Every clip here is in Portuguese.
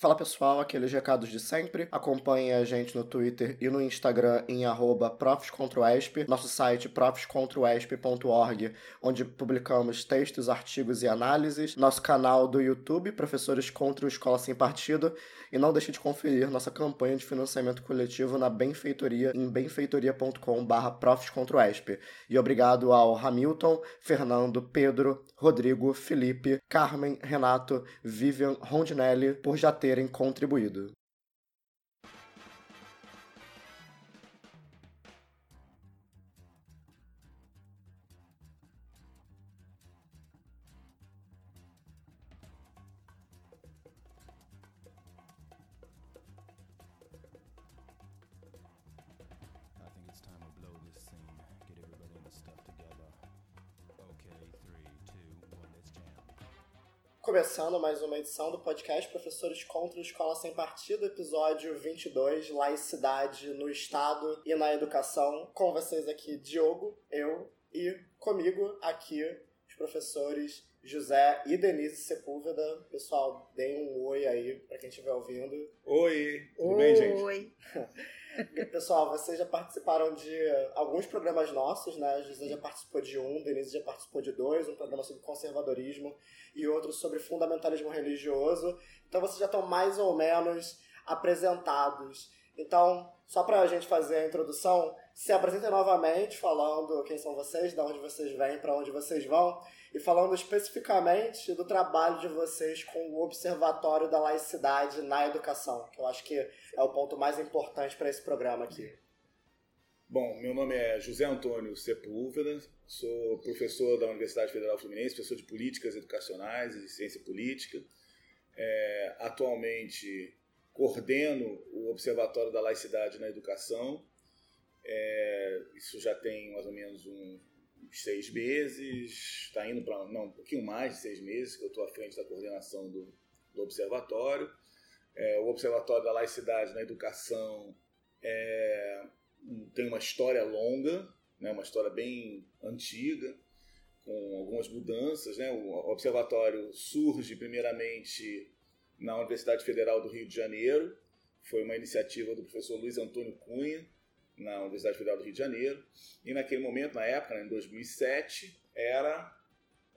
Fala pessoal, aqueles recados de sempre. Acompanhe a gente no Twitter e no Instagram em arroba profscontroesp, nosso site profscontroesp.org, onde publicamos textos, artigos e análises, nosso canal do YouTube, Professores contra o Escola Sem Partido, e não deixe de conferir nossa campanha de financiamento coletivo na Benfeitoria em benfeitoria.com.br profscontroesp. E obrigado ao Hamilton, Fernando, Pedro, Rodrigo, Felipe, Carmen, Renato, Vivian, Rondinelli por já terem contribuído. Começando mais uma edição do podcast Professores contra a Escola Sem Partido, episódio 22, Laicidade no Estado e na Educação. Com vocês aqui, Diogo, eu e comigo aqui os professores José e Denise Sepúlveda. Pessoal, deem um oi aí para quem estiver ouvindo. Oi, tudo oi. bem, gente? Oi. Pessoal, vocês já participaram de alguns programas nossos, né? José já participou de um, Denise já participou de dois, um programa sobre conservadorismo e outro sobre fundamentalismo religioso. Então vocês já estão mais ou menos apresentados. Então, só para a gente fazer a introdução, se apresentem novamente falando quem são vocês, de onde vocês vêm, para onde vocês vão e falando especificamente do trabalho de vocês com o Observatório da Laicidade na Educação, que eu acho que é o ponto mais importante para esse programa aqui. Bom, meu nome é José Antônio Sepúlveda, sou professor da Universidade Federal Fluminense, professor de Políticas Educacionais e Ciência Política. É, atualmente coordeno o Observatório da Laicidade na Educação. É, isso já tem mais ou menos um, seis meses, está indo para não um pouquinho mais de seis meses que eu estou à frente da coordenação do, do observatório. É, o observatório da laicidade na educação é, tem uma história longa, né, uma história bem antiga, com algumas mudanças. Né? O observatório surge primeiramente na Universidade Federal do Rio de Janeiro, foi uma iniciativa do professor Luiz Antônio Cunha, na Universidade Federal do Rio de Janeiro. E naquele momento, na época, né, em 2007, era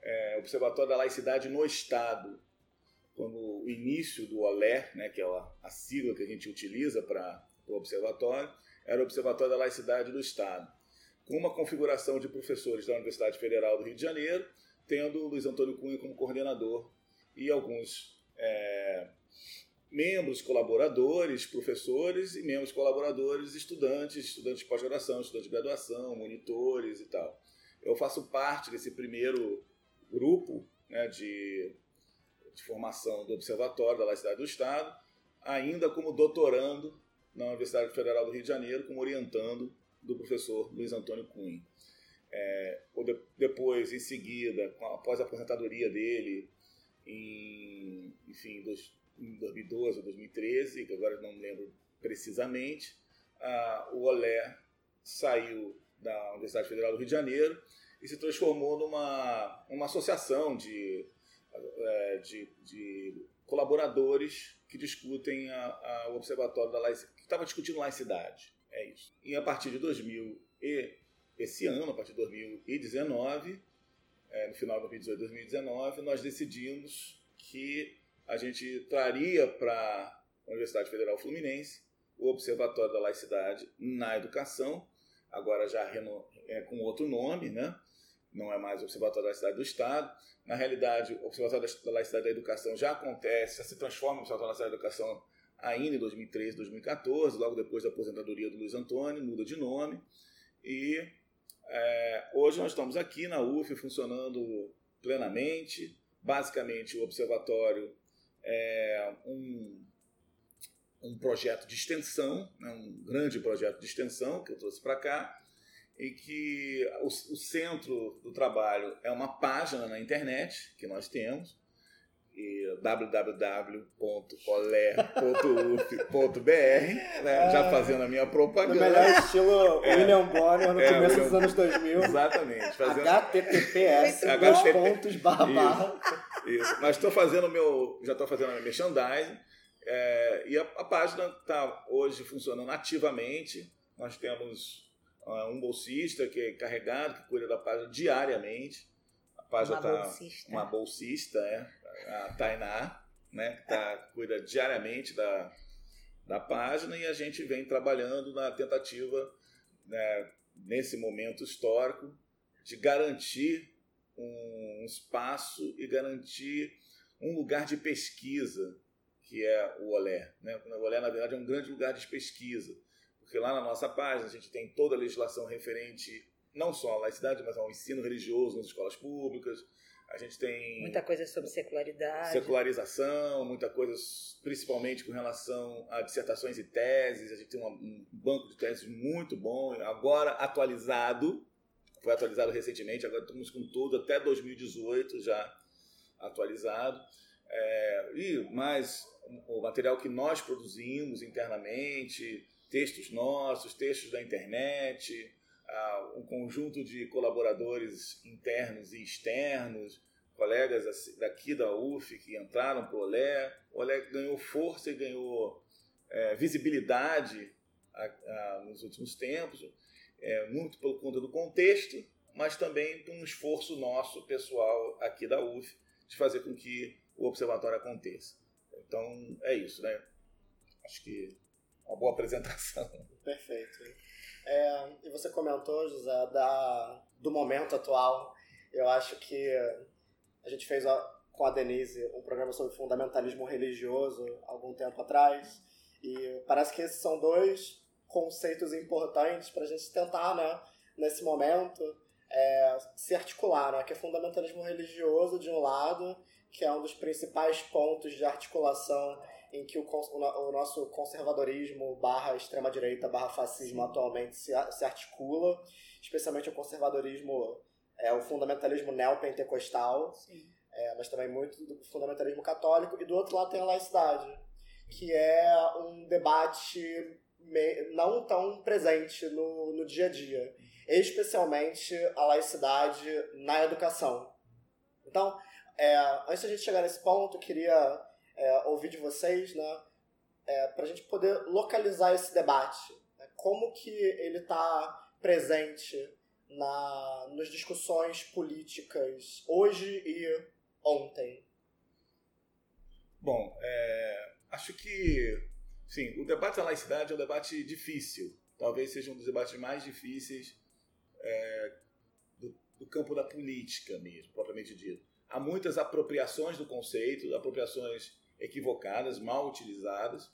é, Observatório da Laicidade no Estado. Quando o início do OLE, né, que é a, sigla que a gente utiliza para o observatório, era o Observatório da Laicidade do Estado. Com uma configuração de professores da Universidade Federal do Rio de Janeiro, tendo Luiz Antônio Cunha como coordenador e alguns é, membros colaboradores, professores e membros colaboradores, estudantes, estudantes de pós-graduação, estudantes de graduação, monitores e tal. Eu faço parte desse primeiro grupo né, de, de formação do Observatório da Laicidade do Estado, ainda como doutorando na Universidade Federal do Rio de Janeiro, como orientando do professor Luiz Antônio Cunha. É, depois, em seguida, após a aposentadoria dele, em, enfim, dos, em 2012 ou 2013, que agora não lembro precisamente, o Olé saiu da Universidade Federal do Rio de Janeiro e se transformou numa uma associação de, é, de, de colaboradores que discutem a, a, o Observatório da Laicidade, que estava discutindo laicidade. É isso. E a partir de 2000 e esse ano, a partir de 2019, é, no final de 2018 2019, nós decidimos que a gente traria para a Universidade Federal Fluminense o Observatório da Laicidade na Educação, agora já é, com outro nome, né? não é mais o Observatório da Laicidade do Estado. Na realidade, o Observatório da Laicidade da Educação já acontece, já se transforma no Observatório da Laicidade da Educação ainda em 2013, 2014, logo depois da aposentadoria do Luiz Antônio, muda de nome. E é, hoje nós estamos aqui na UF funcionando plenamente. Basicamente, o observatório é, um, um projeto de extensão, né, um grande projeto de extensão que eu trouxe para cá, e que o, o, centro do trabalho é uma página na internet que nós temos, www.colé.uf.br, né, já fazendo a minha propaganda. No melhor estilo é, William Bonner no é, começo William, dos anos 2000. Exatamente. Fazendo, HTTPS, dois pontos, barra, barra. Isso. Mas estou fazendo meu. Já estou fazendo a minha merchandising. É, e a, a página está hoje funcionando ativamente. Nós temos uh, um bolsista que é carregado, que cuida da página diariamente. A página uma tá, bolsista. Uma bolsista, é, a Tainá, né, que tá, cuida diariamente da, da página e a gente vem trabalhando na tentativa, né, nesse momento histórico, de garantir um espaço e garantir um lugar de pesquisa, que é o Olé. Né? O Olé, na verdade, é um grande lugar de pesquisa, porque lá na nossa página a gente tem toda a legislação referente não só à laicidade, mas ao ensino religioso nas escolas públicas. A gente tem. Muita coisa sobre secularidade. Secularização, muita coisa, principalmente com relação a dissertações e teses. A gente tem um banco de teses muito bom, agora atualizado. Foi atualizado recentemente, agora estamos com tudo até 2018 já atualizado. É, e mais o material que nós produzimos internamente, textos nossos, textos da internet, uh, um conjunto de colaboradores internos e externos, colegas daqui da UF que entraram para o Olé. O Olé ganhou força e ganhou é, visibilidade a, a, nos últimos tempos, é, muito por conta do contexto, mas também por um esforço nosso, pessoal, aqui da UF, de fazer com que o observatório aconteça. Então, é isso, né? Acho que uma boa apresentação. Perfeito. É, e você comentou, José, da, do momento atual. Eu acho que a gente fez com a Denise um programa sobre fundamentalismo religioso algum tempo atrás. E parece que esses são dois conceitos importantes para a gente tentar, né, nesse momento, é, se articular, né, que é fundamentalismo religioso de um lado, que é um dos principais pontos de articulação em que o, o nosso conservadorismo barra extrema-direita barra fascismo atualmente se, se articula, especialmente o conservadorismo, é, o fundamentalismo neopentecostal, é, mas também muito do fundamentalismo católico, e do outro lado tem a laicidade, que é um debate não tão presente no, no dia a dia, especialmente a laicidade na educação. Então, é, antes da gente chegar nesse ponto, eu queria é, ouvir de vocês, né, é, para a gente poder localizar esse debate. Né, como que ele está presente na, nas discussões políticas hoje e ontem? Bom, é, acho que sim, o debate da laicidade é um debate difícil. Talvez seja um dos debates mais difíceis é, do, do campo da política mesmo, propriamente dito. Há muitas apropriações do conceito, apropriações equivocadas, mal utilizadas,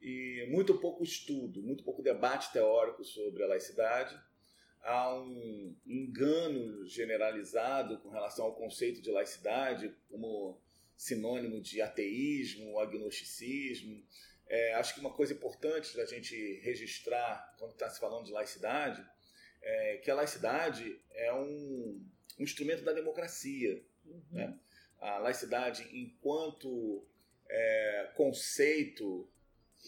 e muito pouco estudo, muito pouco debate teórico sobre a laicidade. Há um engano generalizado com relação ao conceito de laicidade como sinônimo de ateísmo, agnosticismo. É, acho que uma coisa importante da gente registrar quando está se falando de laicidade é que a laicidade é um, um instrumento da democracia. Uhum. Né? A laicidade, enquanto é, conceito,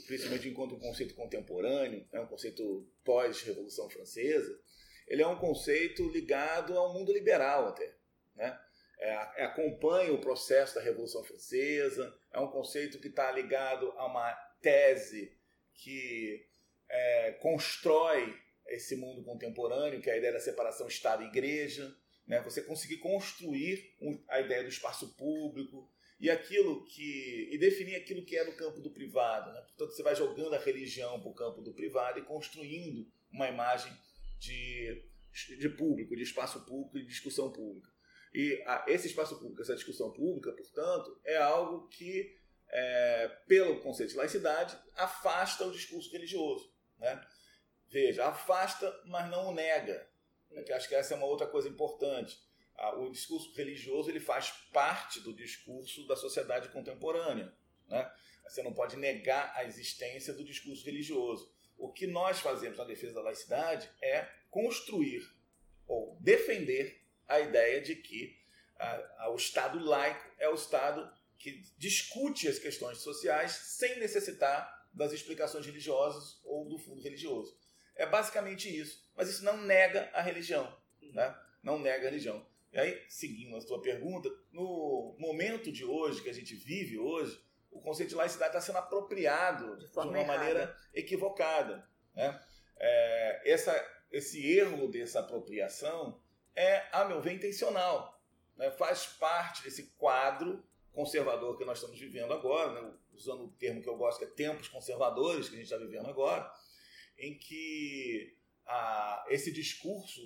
principalmente enquanto um conceito contemporâneo, é um conceito pós-Revolução Francesa, ele é um conceito ligado ao mundo liberal até. Né? É, é, acompanha o processo da Revolução Francesa, é um conceito que está ligado a uma tese que é, constrói esse mundo contemporâneo, que é a ideia da separação Estado e Igreja, né? você conseguir construir a ideia do espaço público, e aquilo que e definir aquilo que é no campo do privado. Né? Portanto, você vai jogando a religião para o campo do privado e construindo uma imagem de, de público, de espaço público, de discussão pública. E a, esse espaço público, essa discussão pública, portanto, é algo que, é, pelo conceito de laicidade, afasta o discurso religioso. Né? Veja, afasta, mas não o nega. Né? Que acho que essa é uma outra coisa importante o discurso religioso ele faz parte do discurso da sociedade contemporânea. Né? Você não pode negar a existência do discurso religioso. O que nós fazemos na defesa da laicidade é construir ou defender a ideia de que o Estado laico é o Estado que discute as questões sociais sem necessitar das explicações religiosas ou do fundo religioso. É basicamente isso. Mas isso não nega a religião. Né? Não nega a religião. E aí, seguindo a sua pergunta, no momento de hoje, que a gente vive hoje, o conceito de laicidade está sendo apropriado de, de uma errada. maneira equivocada. Né? É, essa, esse erro dessa apropriação é, a meu ver, intencional. Né? Faz parte desse quadro conservador que nós estamos vivendo agora, né? usando o termo que eu gosto, que é tempos conservadores que a gente está vivendo agora, em que a, esse discurso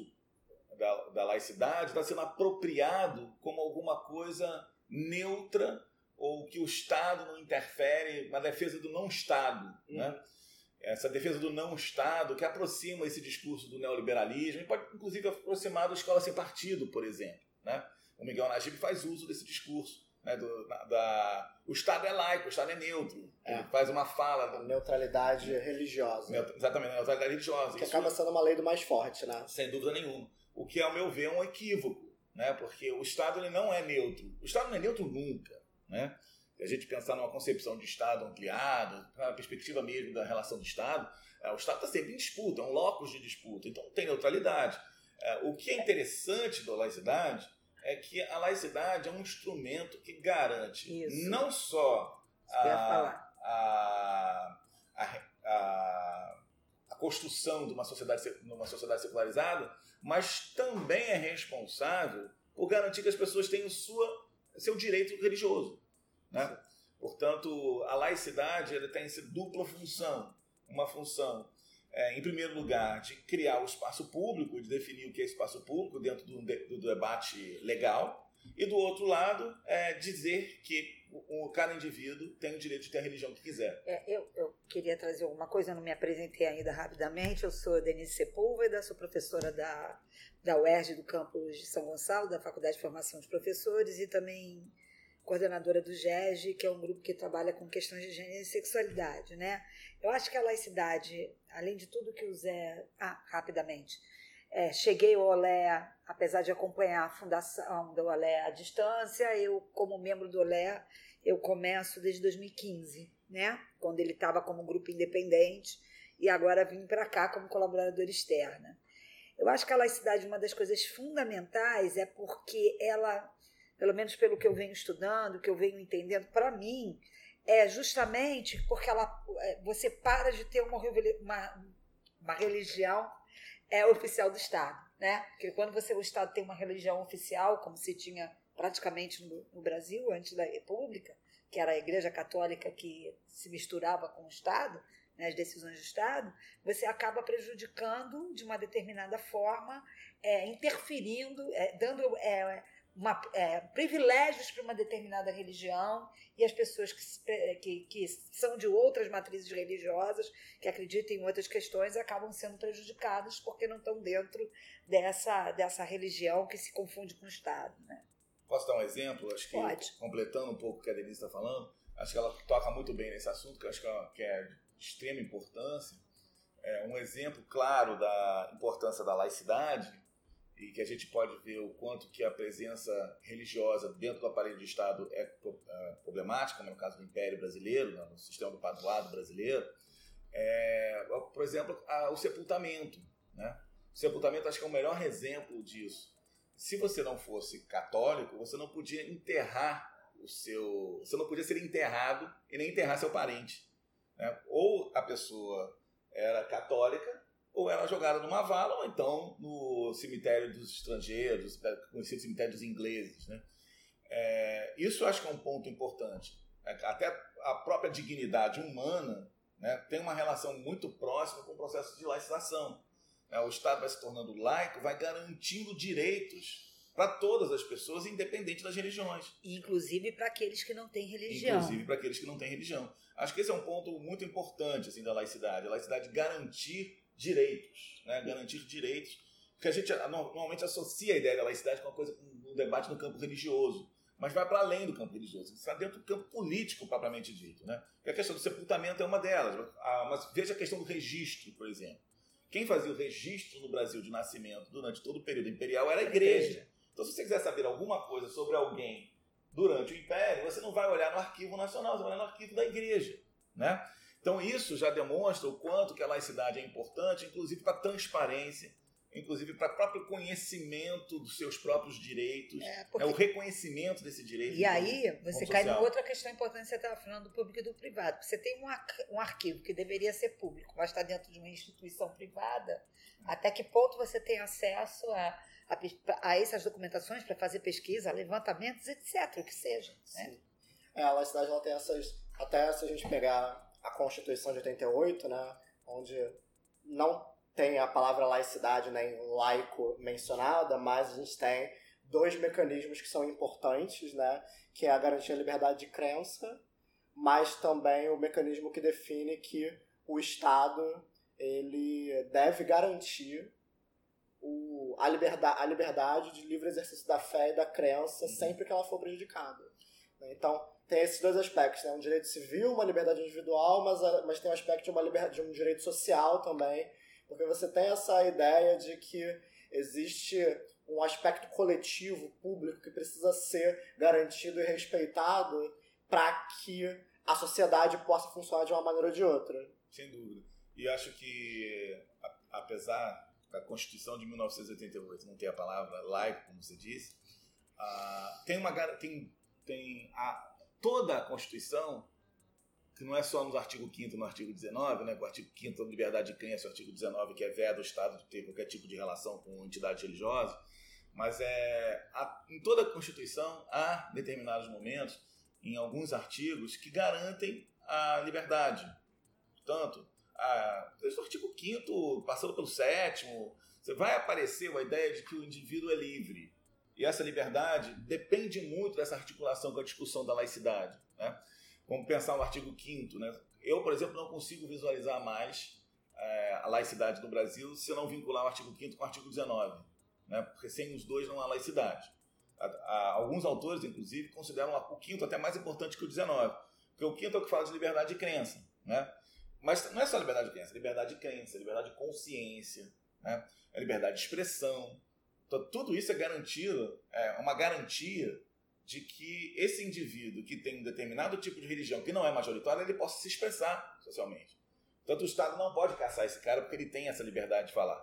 da, da laicidade está sendo apropriado como alguma coisa neutra ou que o Estado não interfere, uma defesa do não-Estado. Uhum. Né? Essa defesa do não-Estado que aproxima esse discurso do neoliberalismo e pode, inclusive, aproximar da escola sem partido, por exemplo. Né? O Miguel Najib faz uso desse discurso. Né, do, da, o Estado é laico, o Estado é neutro. É. Faz uma fala. Do, neutralidade religiosa. Neut, exatamente, neutralidade religiosa. Que Isso, acaba sendo uma lei do mais forte, né? Sem dúvida nenhuma. O que, ao meu ver, é um equívoco. Né? Porque o Estado ele não é neutro. O Estado não é neutro nunca. Né? Se a gente pensar numa concepção de Estado ampliada, na perspectiva mesmo da relação do Estado, é, o Estado está sempre em disputa, é um locus de disputa. Então não tem neutralidade. É, o que é interessante da laicidade é que a laicidade é um instrumento que garante Isso. não só a, a, a, a, construção de uma sociedade, numa sociedade secularizada, mas também é responsável por garantir que as pessoas tenham sua, seu direito religioso. Né? Portanto, a laicidade ela tem essa dupla função. Uma função é, em primeiro lugar, de criar o espaço público, de definir o que é espaço público dentro do, do debate legal, e do outro lado, é dizer que o, o, cada indivíduo tem o direito de ter a religião que quiser. É, eu, eu, queria trazer alguma coisa, eu não me apresentei ainda rapidamente. Eu sou Denise Sepúlveda, sou professora da, da UERJ do campus de São Gonçalo, da Faculdade de Formação de Professores, e também coordenadora do GEG, que é um grupo que trabalha com questões de gênero e sexualidade, né? Eu acho que a laicidade, além de tudo que o Zé... Ah, rapidamente. É, cheguei ao Olé, apesar de acompanhar a fundação do Olé à distância, eu, como membro do Olé, eu começo desde 2015, né? Quando ele estava como grupo independente e agora vim para cá como colaboradora externa. Eu acho que a laicidade, uma das coisas fundamentais é porque ela pelo menos pelo que eu venho estudando, que eu venho entendendo, para mim, é justamente porque ela, é, você para de ter uma, uma, uma religião é oficial do Estado, né? Porque quando você o Estado tem uma religião oficial, como se tinha praticamente no, no Brasil antes da República, que era a Igreja Católica que se misturava com o Estado, né, as decisões do Estado, você acaba prejudicando de uma determinada forma, é, interferindo, é, dando é, uma, é, privilégios para uma determinada religião e as pessoas que, que, que, são de outras matrizes religiosas, que acreditam em outras questões, acabam sendo prejudicadas porque não estão dentro dessa, dessa religião que se confunde com o Estado. Né? Posso dar um exemplo? Acho que Pode. completando um pouco o que a Denise está falando, acho que ela toca muito bem nesse assunto, que acho que é, que é de extrema importância. É um exemplo claro da importância da laicidade e que a gente pode ver o quanto que a presença religiosa dentro do aparelho de Estado é, é problemática, no caso do Império Brasileiro, no sistema do paduado brasileiro, é, por exemplo, a, o sepultamento. Né? O sepultamento acho que é o melhor exemplo disso. Se você não fosse católico, você não podia enterrar o seu. Você não podia ser enterrado e nem enterrar seu parente. Né? Ou a pessoa era católica ou era jogada numa vala, ou então no cemitério dos estrangeiros, conhecido cemitério dos ingleses. Né? É, isso eu acho que é um ponto importante. É, até a própria dignidade humana né, tem uma relação muito próxima com o processo de laicização. É, o Estado vai se tornando laico, vai garantindo direitos para todas as pessoas, independente das religiões. Inclusive para aqueles que não têm religião. Inclusive para aqueles que não têm religião. Acho que esse é um ponto muito importante assim, da laicidade. A laicidade garantir direitos, né? garantir direitos, porque a gente normalmente associa a ideia da laicidade com uma coisa, um debate no campo religioso, mas vai para além do campo religioso, está dentro do campo político propriamente dito. Né? A questão do sepultamento é uma delas, ah, mas veja a questão do registro, por exemplo. Quem fazia o registro no Brasil de nascimento durante todo o período imperial era a igreja. Então, se você quiser saber alguma coisa sobre alguém durante o Império, você não vai olhar no arquivo nacional, você vai olhar no arquivo da igreja. Né? Então isso já demonstra o quanto que a laicidade é importante, inclusive para a transparência inclusive para o próprio conhecimento dos seus próprios direitos, é, porque... é o reconhecimento desse direito. E aí você cai numa outra questão importante, você estava falando do público e do privado. Você tem um, um arquivo que deveria ser público, mas está dentro de uma instituição privada, até que ponto você tem acesso a, a, a essas documentações para fazer pesquisa, levantamentos, etc., o que seja. Né? É, a cidade ela tem essas, até se a gente pegar a Constituição de 88, né, onde não tem a palavra laicidade nem né, laico mencionada, mas a gente tem dois mecanismos que são importantes, né, que é a garantia da liberdade de crença, mas também o mecanismo que define que o Estado ele deve garantir o, a, liberdade, a liberdade de livre exercício da fé e da crença uhum. sempre que ela for prejudicada. Então, tem esses dois aspectos, né? Um direito civil, uma liberdade individual, mas, mas tem um aspecto de, uma liberdade, de um direito social também, porque você tem essa ideia de que existe um aspecto coletivo, público, que precisa ser garantido e respeitado para que a sociedade possa funcionar de uma maneira ou de outra. Sem dúvida. E acho que, apesar da Constituição de 1988 não ter a palavra laico, como você disse, uh, tem, uma, tem, tem a, toda a Constituição, que não é só no artigo 5 no artigo 19, né, o artigo 5 da liberdade de crença, o artigo 19, que é veda o Estado de ter qualquer tipo de relação com entidade religiosa, mas é, a, em toda a Constituição há determinados momentos, em alguns artigos, que garantem a liberdade. Portanto, a, desde o artigo 5 passando pelo sétimo, você vai aparecer a ideia de que o indivíduo é livre. E essa liberdade depende muito dessa articulação com a discussão da laicidade. Né? Vamos pensar no artigo 5 né? Eu, por exemplo, não consigo visualizar mais é, a laicidade no Brasil se eu não vincular o artigo 5 com o artigo 19. Né? Porque sem os dois não há laicidade. alguns autores, inclusive, consideram o 5 até mais importante que o 19. Porque o 5 é o que fala de liberdade de crença. Né? Mas não é só liberdade de crença, é liberdade de crença, é liberdade de consciência, né? é liberdade de expressão, então, tudo isso é garantido, é uma garantia de que esse indivíduo que tem um determinado tipo de religião que não é majoritário, ele possa se expressar socialmente. Portanto, o Estado não pode caçar esse cara porque ele tem essa liberdade de falar.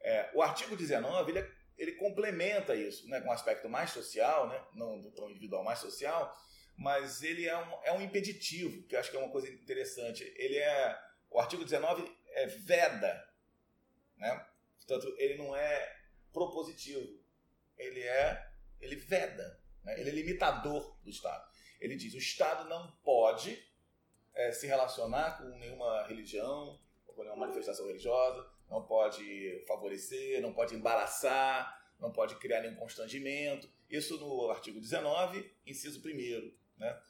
É, o artigo 19, ele, ele complementa isso, né, com um aspecto mais social, né, não tom individual, mais social, mas ele é um, é um impeditivo, que eu acho que é uma coisa interessante. Ele é, o artigo 19 é veda, né? Portanto, ele não é propositivo. Ele é, ele veda, né? ele é limitador do Estado. Ele diz: o Estado não pode é, se relacionar com nenhuma religião, ou com nenhuma manifestação religiosa, não pode favorecer, não pode embaraçar, não pode criar nenhum constrangimento. Isso no artigo 19, inciso 1. Né?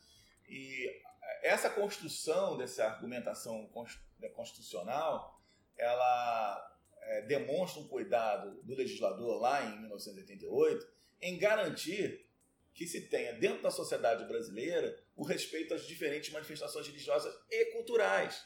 E essa construção dessa argumentação né, constitucional, ela é, demonstra um cuidado do legislador lá em 1988 em garantir que se tenha dentro da sociedade brasileira o respeito às diferentes manifestações religiosas e culturais.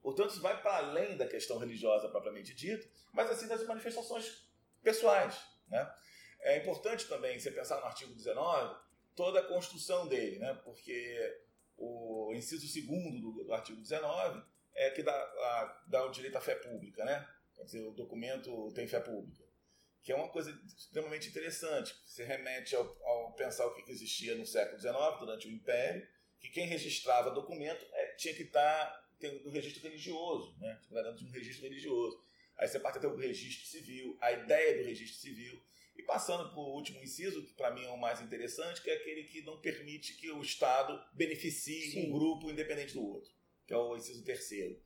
Portanto, isso vai para além da questão religiosa propriamente dita, mas assim das manifestações pessoais. Né? É importante também você pensar no artigo 19 toda a construção dele, né? porque o inciso segundo do, do artigo 19 é que dá, a, dá o direito à fé pública, né? Quer dizer, o documento tem fé pública. Que é uma coisa extremamente interessante. Se remete ao, ao pensar o que existia no século XIX, durante o Império, que quem registrava documento é, tinha que estar no registro religioso, né? dentro de um registro religioso. Aí você parte até o registro civil, a ideia do registro civil. E passando para o último inciso, que para mim é o mais interessante, que é aquele que não permite que o Estado beneficie Sim. um grupo independente do outro, que é o inciso terceiro.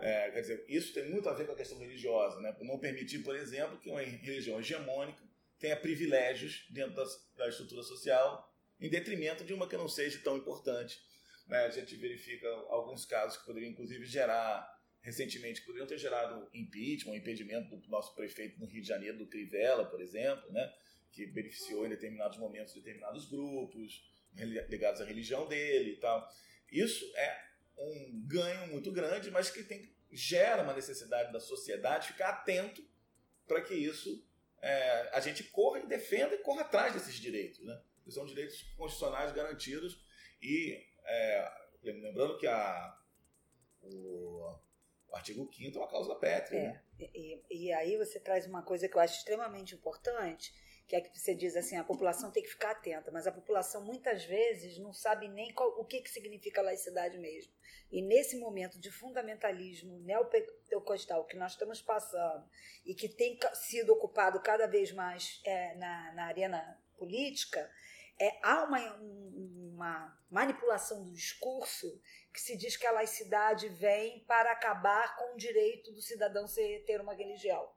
É, quer dizer, isso tem muito a ver com a questão religiosa, né? Não permitir, por exemplo, que uma religião hegemônica tenha privilégios dentro das, da estrutura social, em detrimento de uma que não seja tão importante. Né? A gente verifica alguns casos que poderiam, inclusive, gerar, recentemente, poderiam ter gerado impeachment, impedimento do nosso prefeito no Rio de Janeiro, do Crivella, por exemplo, né? que beneficiou em determinados momentos determinados grupos ligados à religião dele e tal. Isso é um ganho muito grande, mas que tem, gera uma necessidade da sociedade ficar atento para que isso é, a gente corra e defenda e corra atrás desses direitos. Né? São direitos constitucionais garantidos e é, lembrando que a, o O artigo 5 é uma cláusula pétrea. É. Né? E, e, aí você traz uma coisa que eu acho extremamente importante, que é que você diz assim, a população tem que ficar atenta, mas a população muitas vezes não sabe nem qual, o que, que significa laicidade mesmo. E nesse momento de fundamentalismo neopentecostal que nós estamos passando e que tem sido ocupado cada vez mais é, na, na arena política, é, há uma, uma manipulação do discurso que se diz que a laicidade vem para acabar com o direito do cidadão ser, ter uma religião.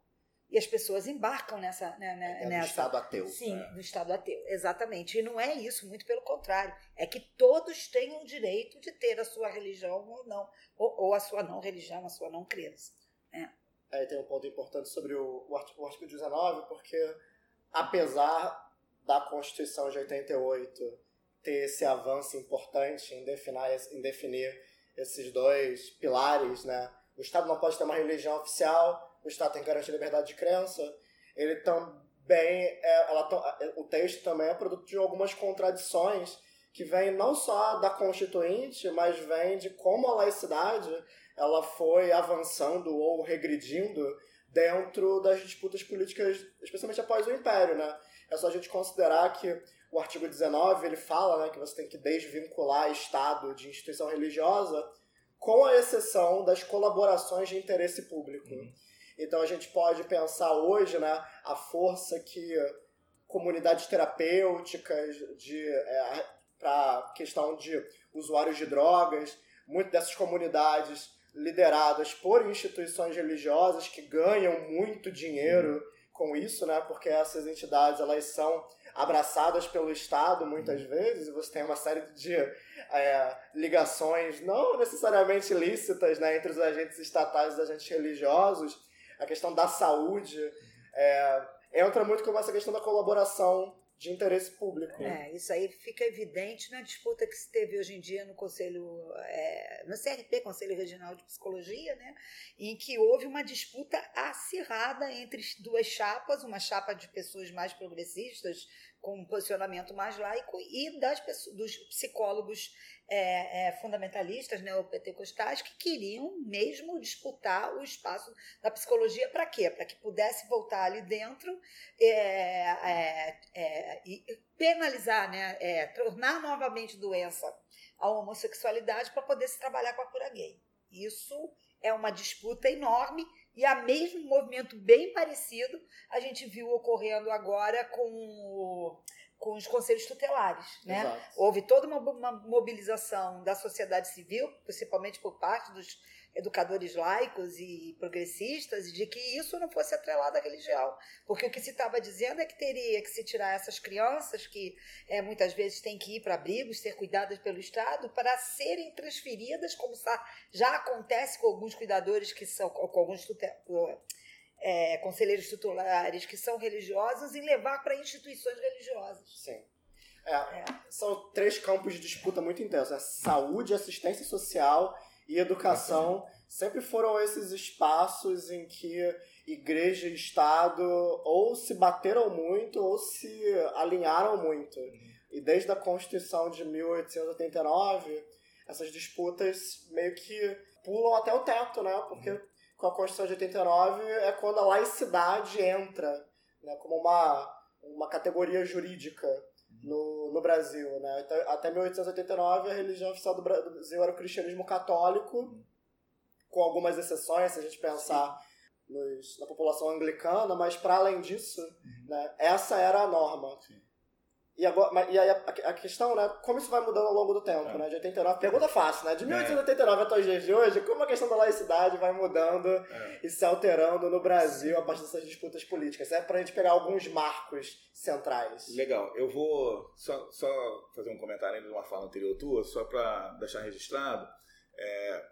E as pessoas embarcam nessa. Né, né, é nessa do Estado ateu. Sim, é. do Estado ateu, exatamente. E não é isso, muito pelo contrário. É que todos têm o direito de ter a sua religião ou não, ou, ou a sua não religião, a sua não crença. É. Aí tem um ponto importante sobre o, o, artigo, o artigo 19, porque apesar da Constituição de 88 ter esse avanço importante em definir, em definir esses dois pilares, né? O Estado não pode ter uma religião oficial, o Estado tem que garantir liberdade de crença. Ele também, é, ela, o texto também é produto de algumas contradições que vêm não só da Constituinte, mas vem de como a laicidade ela foi avançando ou regredindo dentro das disputas políticas, especialmente após o Império, né? É só a gente considerar que o artigo 19 ele fala né, que você tem que desvincular Estado de instituição religiosa, com a exceção das colaborações de interesse público. Uhum. Então a gente pode pensar hoje né, a força que comunidades terapêuticas de é, para questão de usuários de drogas, muitas dessas comunidades lideradas por instituições religiosas que ganham muito dinheiro uhum. com isso, né? Porque essas entidades elas são abraçadas pelo Estado muitas vezes, e você tem uma série de é, ligações não necessariamente lícitas né, entre os agentes estatais e os agentes religiosos, a questão da saúde, é, entra muito como essa questão da colaboração de interesse público. É, isso aí fica evidente na disputa que se teve hoje em dia no Conselho, é, no CRP, Conselho Regional de Psicologia, né, em que houve uma disputa acirrada entre duas chapas, uma chapa de pessoas mais progressistas, com um posicionamento mais laico e das pessoas, dos psicólogos é, é, fundamentalistas neopentecostais que queriam mesmo disputar o espaço da psicologia para quê? Para que pudesse voltar ali dentro é, é, é e penalizar, né, é, tornar novamente doença a homossexualidade para poder se trabalhar com a cura gay. Isso é uma disputa enorme e a mesmo movimento bem parecido a gente viu ocorrendo agora com, com os conselhos tutelares. Né? Exato. Houve toda uma mobilização da sociedade civil, principalmente por parte dos educadores laicos e progressistas de que isso não fosse atrelado à religião. Porque o que se estava dizendo é que teria que se tirar essas crianças que é, muitas vezes têm que ir para abrigos, ser cuidadas pelo Estado, para serem transferidas, como já acontece com alguns cuidadores que são, com alguns é, conselheiros tutelares que são religiosos, e levar para instituições religiosas. Sim. É, é. São três campos de disputa muito intensos: é saúde, assistência social e educação sempre foram esses espaços em que igreja e Estado ou se bateram muito ou se alinharam muito. E desde a Constituição de 1889, essas disputas meio que pulam até o teto, né? Porque com a Constituição de 89 é quando a laicidade entra né? como uma, uma categoria jurídica no, no Brasil. Né? Até, até 1889, a religião oficial do Brasil era o cristianismo católico, com algumas exceções, se a gente pensar nos, na população anglicana, mas para além disso, uhum. né, essa era a norma. Sim. E, agora, e aí a, a, questão, né? Como isso vai mudando ao longo do tempo, é. né? De 89, pergunta fácil, né? De 1889 é. até os dias de hoje, como a questão da laicidade vai mudando é. e se alterando no Brasil a partir dessas disputas políticas? É pra gente pegar alguns marcos centrais. Legal. Eu vou só, só fazer um comentário ainda de uma fala anterior tua, só para deixar registrado. É,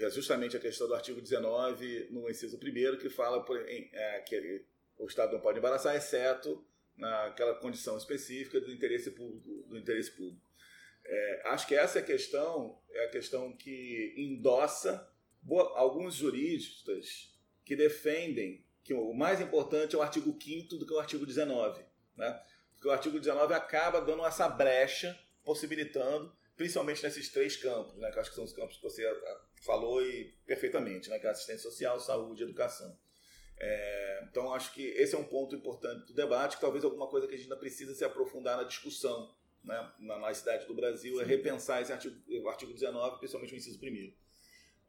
é justamente a questão do artigo 19, no inciso 1 que fala por, em, é, que o Estado não pode embaraçar, exceto naquela condição específica do interesse público. Do interesse público. É, acho que essa é a questão, é a questão que endossa boa, alguns juristas que defendem que o mais importante é o artigo 5 do que o artigo 19. Né? Porque o artigo 19 acaba dando essa brecha, possibilitando principalmente nesses três campos, né, que acho que são os campos que você ah, falou e perfeitamente, né, que é assistência social, saúde e educação. É, então, acho que esse é um ponto importante do debate, que talvez alguma coisa que a gente ainda precisa se aprofundar na discussão né, na, na cidade do Brasil, é Sim. é repensar esse artigo, artigo 19, principalmente o inciso primeiro.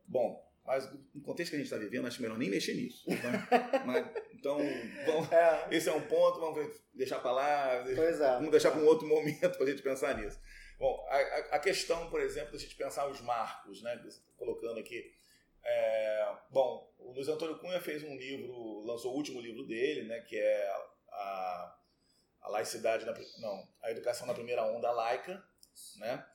Bom, mas no contexto que a gente está vivendo, acho melhor nem mexer nisso. Então, mas, então vamos, é. esse é um ponto, vamos deixar para lá, é. vamos deixar para um outro momento para a gente pensar nisso. Bom, a, a, questão, por exemplo, da gente pensar os marcos, né, colocando aqui. É, bom, o Luiz Antônio Cunha fez um livro, lançou o último livro dele, né, que é a, a laicidade, na, não, a educação na primeira onda laica, né,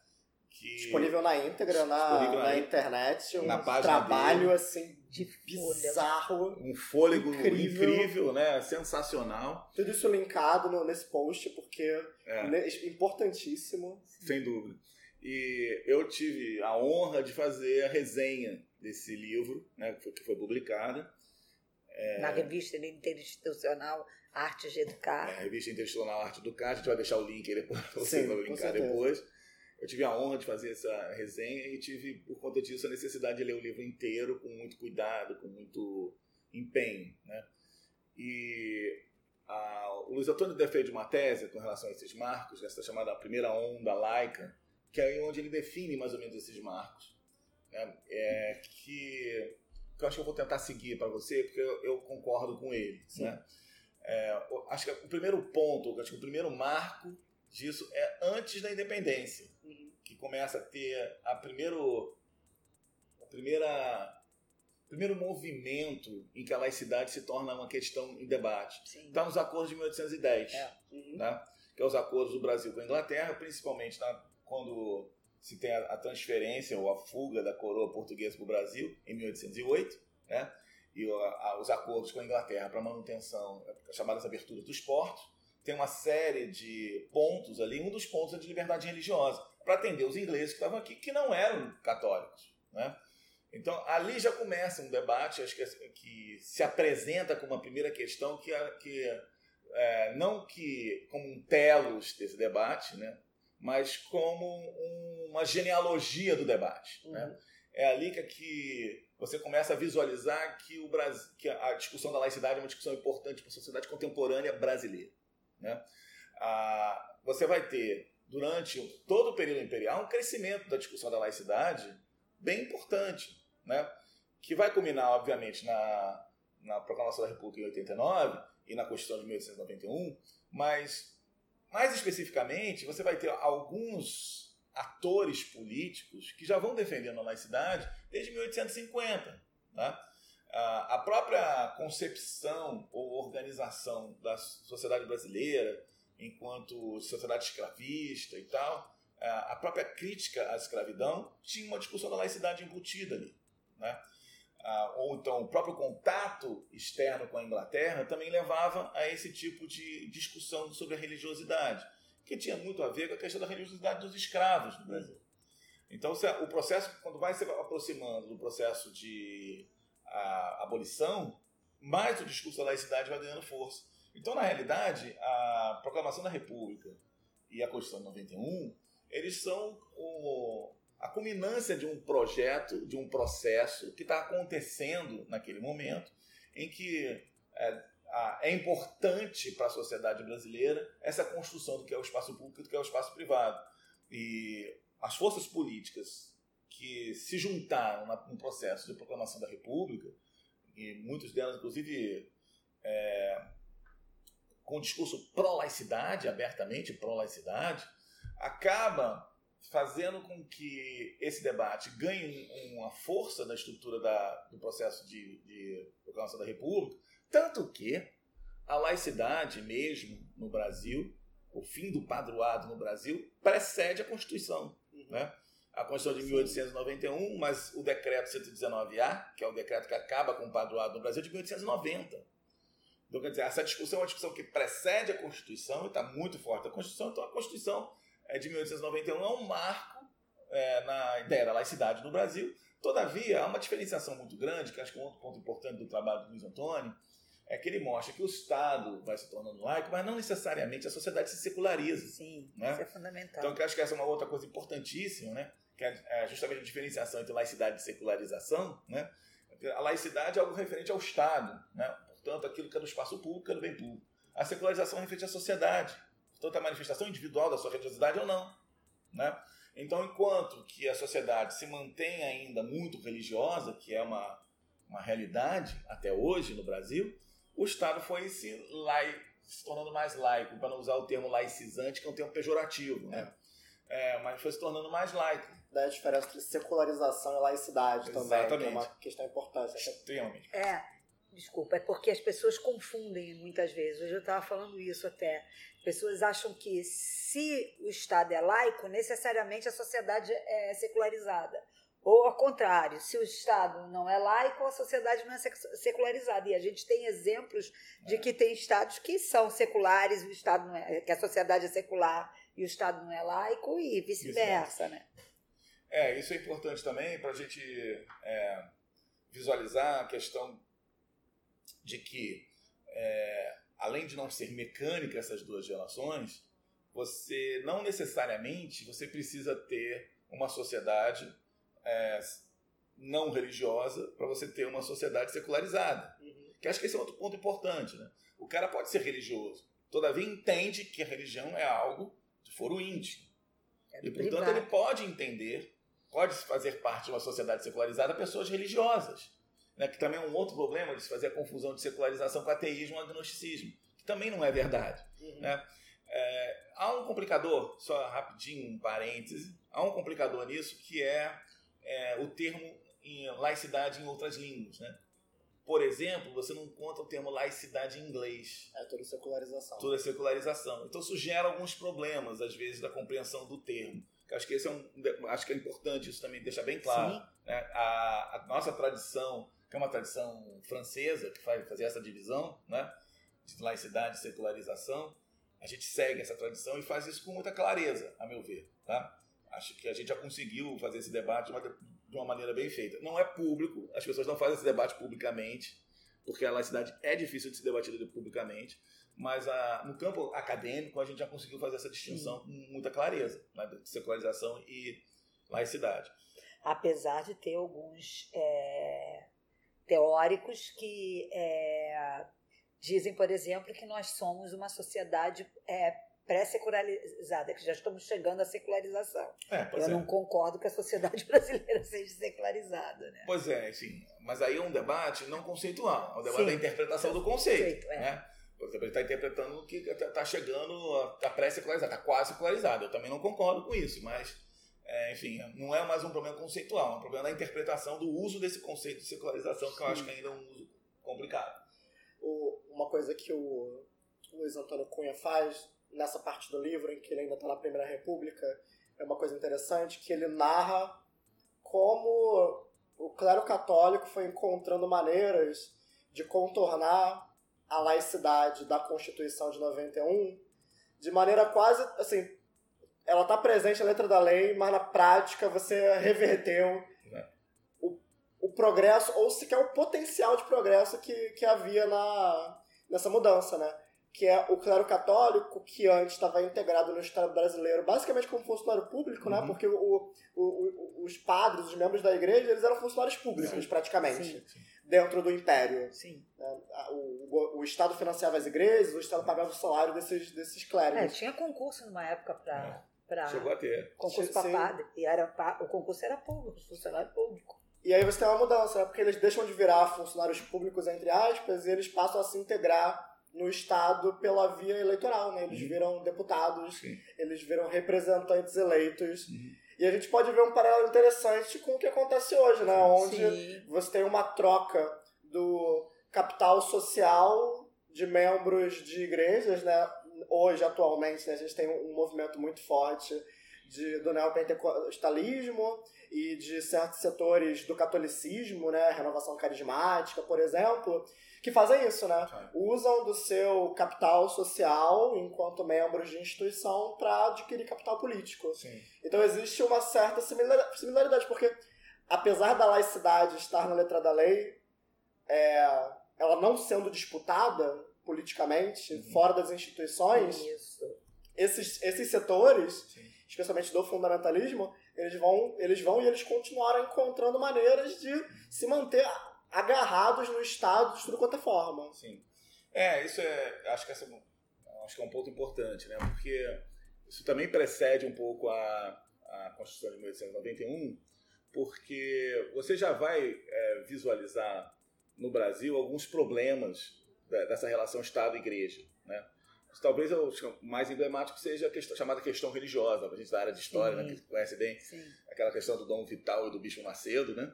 que disponível na íntegra na, disponível na, na internet um na trabalho dele, assim de bizarro um fôlego incrível. incrível. né sensacional. Tudo isso linkado no, nesse post porque é. importantíssimo. Sem dúvida e eu tive a honra de fazer a resenha desse livro né que foi publicada é... na revista interinstitucional Artes de Educar. É, a revista Interinstitucional Arte de Educar, a gente vai deixar o link aí depois para você linkar depois eu tive a honra de fazer essa resenha e tive, por conta disso, a necessidade de ler o livro inteiro com muito cuidado, com muito empenho. Né? E a, o Luiz Antônio defende uma tese com relação a esses marcos, essa chamada primeira onda laica, que é onde ele define mais ou menos esses marcos. Né? É, que, que eu acho que eu vou tentar seguir para você, porque eu, eu, concordo com ele. Né? É, acho que o primeiro ponto, acho que o primeiro marco disso é antes da independência, uhum. que começa a ter a primeiro, a primeira primeiro movimento em que a laicidade se torna uma questão em debate. Está nos acordos de 1810, é. uhum. né? que é os acordos do Brasil com a Inglaterra, principalmente tá? Quando se tem a, a, transferência ou a fuga da coroa portuguesa para o Brasil, em 1808, né? e a, os acordos com a Inglaterra para manutenção, chamadas aberturas dos portos, tem uma série de pontos ali. Um dos pontos é de liberdade religiosa, para atender os ingleses que estavam aqui, que não eram católicos. Né? Então, ali já começa um debate, acho que, que se apresenta como uma primeira questão, que, que é, não que como um telos desse debate, né? Mas como um, uma genealogia do debate. Uhum. Né? É ali que, que você começa a visualizar que, o Brasil, que a discussão da laicidade é uma discussão importante para a sociedade contemporânea brasileira. Né? Ah, você vai ter, durante todo o período imperial, um crescimento da discussão da laicidade bem importante, né? que vai culminar, obviamente, na, na Proclamação da República em 89 e na Constituição de 1891, mas, mais especificamente, você vai ter alguns atores políticos que já vão defendendo a laicidade desde 1850. Né? a própria concepção ou organização da sociedade brasileira enquanto sociedade escravista e tal, a própria crítica à escravidão tinha uma discussão da laicidade embutida ali. Né? Ou então o próprio contato externo com a Inglaterra também levava a esse tipo de discussão sobre a religiosidade, que tinha muito a ver com a questão da religiosidade dos escravos no Brasil. Então, o processo, quando vai se aproximando do processo de a abolição, mais o discurso da laicidade vai ganhando força. Então, na realidade, a Proclamação da República e a Constituição de 91, eles são o, a culminância de um projeto, de um processo que está acontecendo naquele momento, em que é, é importante para a sociedade brasileira essa construção do que é o espaço público e do que é o espaço privado. E as forças políticas que se juntaram no processo de proclamação da República, e muitos delas, inclusive, é, com discurso pró-laicidade, abertamente pró-laicidade, acaba fazendo com que esse debate ganhe uma força na estrutura da, do processo de, de proclamação da República, tanto que a laicidade mesmo no Brasil, o fim do padroado no Brasil, precede a Constituição. Uhum. Né? a Constituição de 1891, mas o decreto 119A, que é o decreto que acaba com o padroado no Brasil, é de 1890. Então, quer dizer, essa discussão é uma discussão que precede a Constituição e está muito forte a Constituição. Então, a Constituição é de 1891 é um marco é, na ideia da laicidade no Brasil. Todavia, há uma diferenciação muito grande, que acho que é um outro ponto importante do trabalho do Luiz Antônio, é que ele mostra que o Estado vai se tornando laico, mas não necessariamente a sociedade se seculariza. Sim, né? isso é fundamental. Então, eu acho que essa é uma outra coisa importantíssima, né? que é, é justamente a diferenciação entre laicidade e secularização. Né? A laicidade é algo referente ao Estado, né? portanto, aquilo que é do espaço público é do bem público. A secularização é referente à sociedade, portanto, a manifestação individual da sua religiosidade ou não. Né? Então, enquanto que a sociedade se mantém ainda muito religiosa, que é uma, uma realidade até hoje no Brasil, o Estado foi se, lai, se tornando mais laico, para não usar o termo laicizante, que é um termo pejorativo, né? É, mas foi se tornando mais laico. Da diferença entre secularização e laicidade Exatamente. também, que é uma questão importante. Extremamente. É, desculpa, é porque as pessoas confundem muitas vezes. Hoje eu estava falando isso até. Pessoas acham que se o Estado é laico, necessariamente a sociedade é secularizada. Ou ao contrário, se o Estado não é laico, a sociedade não é secularizada. E a gente tem exemplos de que tem estados que são seculares, o Estado não é, que a sociedade é secular e o Estado não é laico, e vice-versa, né? É, isso é importante também para a gente é, visualizar a questão de que, é, além de não ser mecânica essas duas relações, você não necessariamente você precisa ter uma sociedade é, não religiosa para você ter uma sociedade secularizada. Uhum. Que acho que esse é outro ponto importante. Né? O cara pode ser religioso, todavia entende que a religião é algo de foro íntimo. É E, portanto, privado. ele pode entender, pode fazer parte de uma sociedade secularizada pessoas religiosas. Né? Que também é um outro problema de se fazer a confusão de secularização com ateísmo e agnosticismo, que também não é verdade. Uhum. Né? É, há um complicador, só rapidinho, um parêntese, há um complicador nisso que é, é o termo em laicidade em outras línguas. Né? Por exemplo, você não encontra o termo laicidade em inglês. É toda secularização. Toda secularização. Então isso gera alguns problemas, às vezes, da compreensão do termo. Acho que, esse é um, acho que é importante isso também deixar bem claro. Né? A, a nossa tradição, que é uma tradição francesa, que faz fazer essa divisão né? de laicidade e secularização, a gente segue essa tradição e faz isso com muita clareza, a meu ver. Tá? Acho que a gente já conseguiu fazer esse debate de uma, maneira bem feita. Não é público, as pessoas não fazem esse debate publicamente, porque a laicidade é difícil de ser debatida publicamente, mas a, no campo acadêmico a gente já conseguiu fazer essa distinção com muita clareza, né, de secularização e laicidade. apesar de ter alguns é, teóricos que é, dizem, por exemplo, que nós somos uma sociedade é, pré-secularizada, que já estamos chegando à secularização. É, Eu é. não concordo que a sociedade brasileira seja secularizada, né? Pois é, sim. Mas aí é um debate não conceitual, é um debate Sim. da interpretação do conceito. Conceito, é. né? Por exemplo, ele está interpretando que está chegando a, a pré-secularizada, está quase secularizada. Eu também não concordo com isso, mas, é, enfim, não é mais um problema conceitual, é um problema da interpretação do uso desse conceito de secularização, que eu acho que ainda é um uso complicado. Uma coisa que o Luiz Antônio Cunha faz nessa parte do livro, em que ele ainda está na Primeira República, é uma coisa interessante, que ele narra como o clero católico foi encontrando maneiras de contornar a laicidade da Constituição de 91 de maneira quase, assim, ela está presente na letra da lei, mas na prática você reverteu É. o, o progresso, ou sequer o potencial de progresso que, que havia na, nessa mudança, né? Que é o clero católico, que antes estava integrado no Estado brasileiro, basicamente como funcionário público, né? Uhum. Porque o, o- o- os padres, os membros da igreja, eles eram funcionários públicos, Sim. praticamente, Sim. dentro do império. Sim. O, o- o Estado financiava as igrejas, o Estado pagava o salário desses, desses É, clérigos. tinha concurso numa época para para Chegou a ter. concurso para padre e era o concurso era público, funcionário público. E aí você tem uma mudança, né? porque eles deixam de virar funcionários públicos, entre aspas, e eles passam a se integrar no Estado pela via eleitoral, né? Eles Uhum. viram deputados, Sim. eles viram representantes eleitos. Uhum. E a gente pode ver um paralelo interessante com o que acontece hoje, né? Onde Sim. você tem uma troca do capital social de membros de igrejas, né? Hoje, atualmente, né, a gente tem um movimento muito forte de, do neopentecostalismo e de certos setores do catolicismo, né? Renovação carismática, por exemplo, que fazem isso, né? Sim. Usam do seu capital social enquanto membros de instituição para adquirir capital político. Sim. Então existe uma certa similar- similaridade, porque apesar da laicidade estar na letra da lei, é, ela não sendo disputada politicamente, uhum. fora das instituições, Isso. esses, esses setores, Sim. especialmente do fundamentalismo, eles vão, eles vão e eles continuaram encontrando maneiras de se manter agarrados no Estado de tudo quanto é forma. Sim. É, isso é. Acho que, essa, acho que é um ponto importante, né? Porque isso também precede um pouco a, a Constituição de 1891, porque você já vai é, visualizar no Brasil alguns problemas dessa relação Estado-Igreja, né? Talvez o mais emblemático seja a questão, chamada questão religiosa, a gente da área de história, né, que conhece bem, Sim. aquela questão do Dom Vital e do Bispo Macedo, né?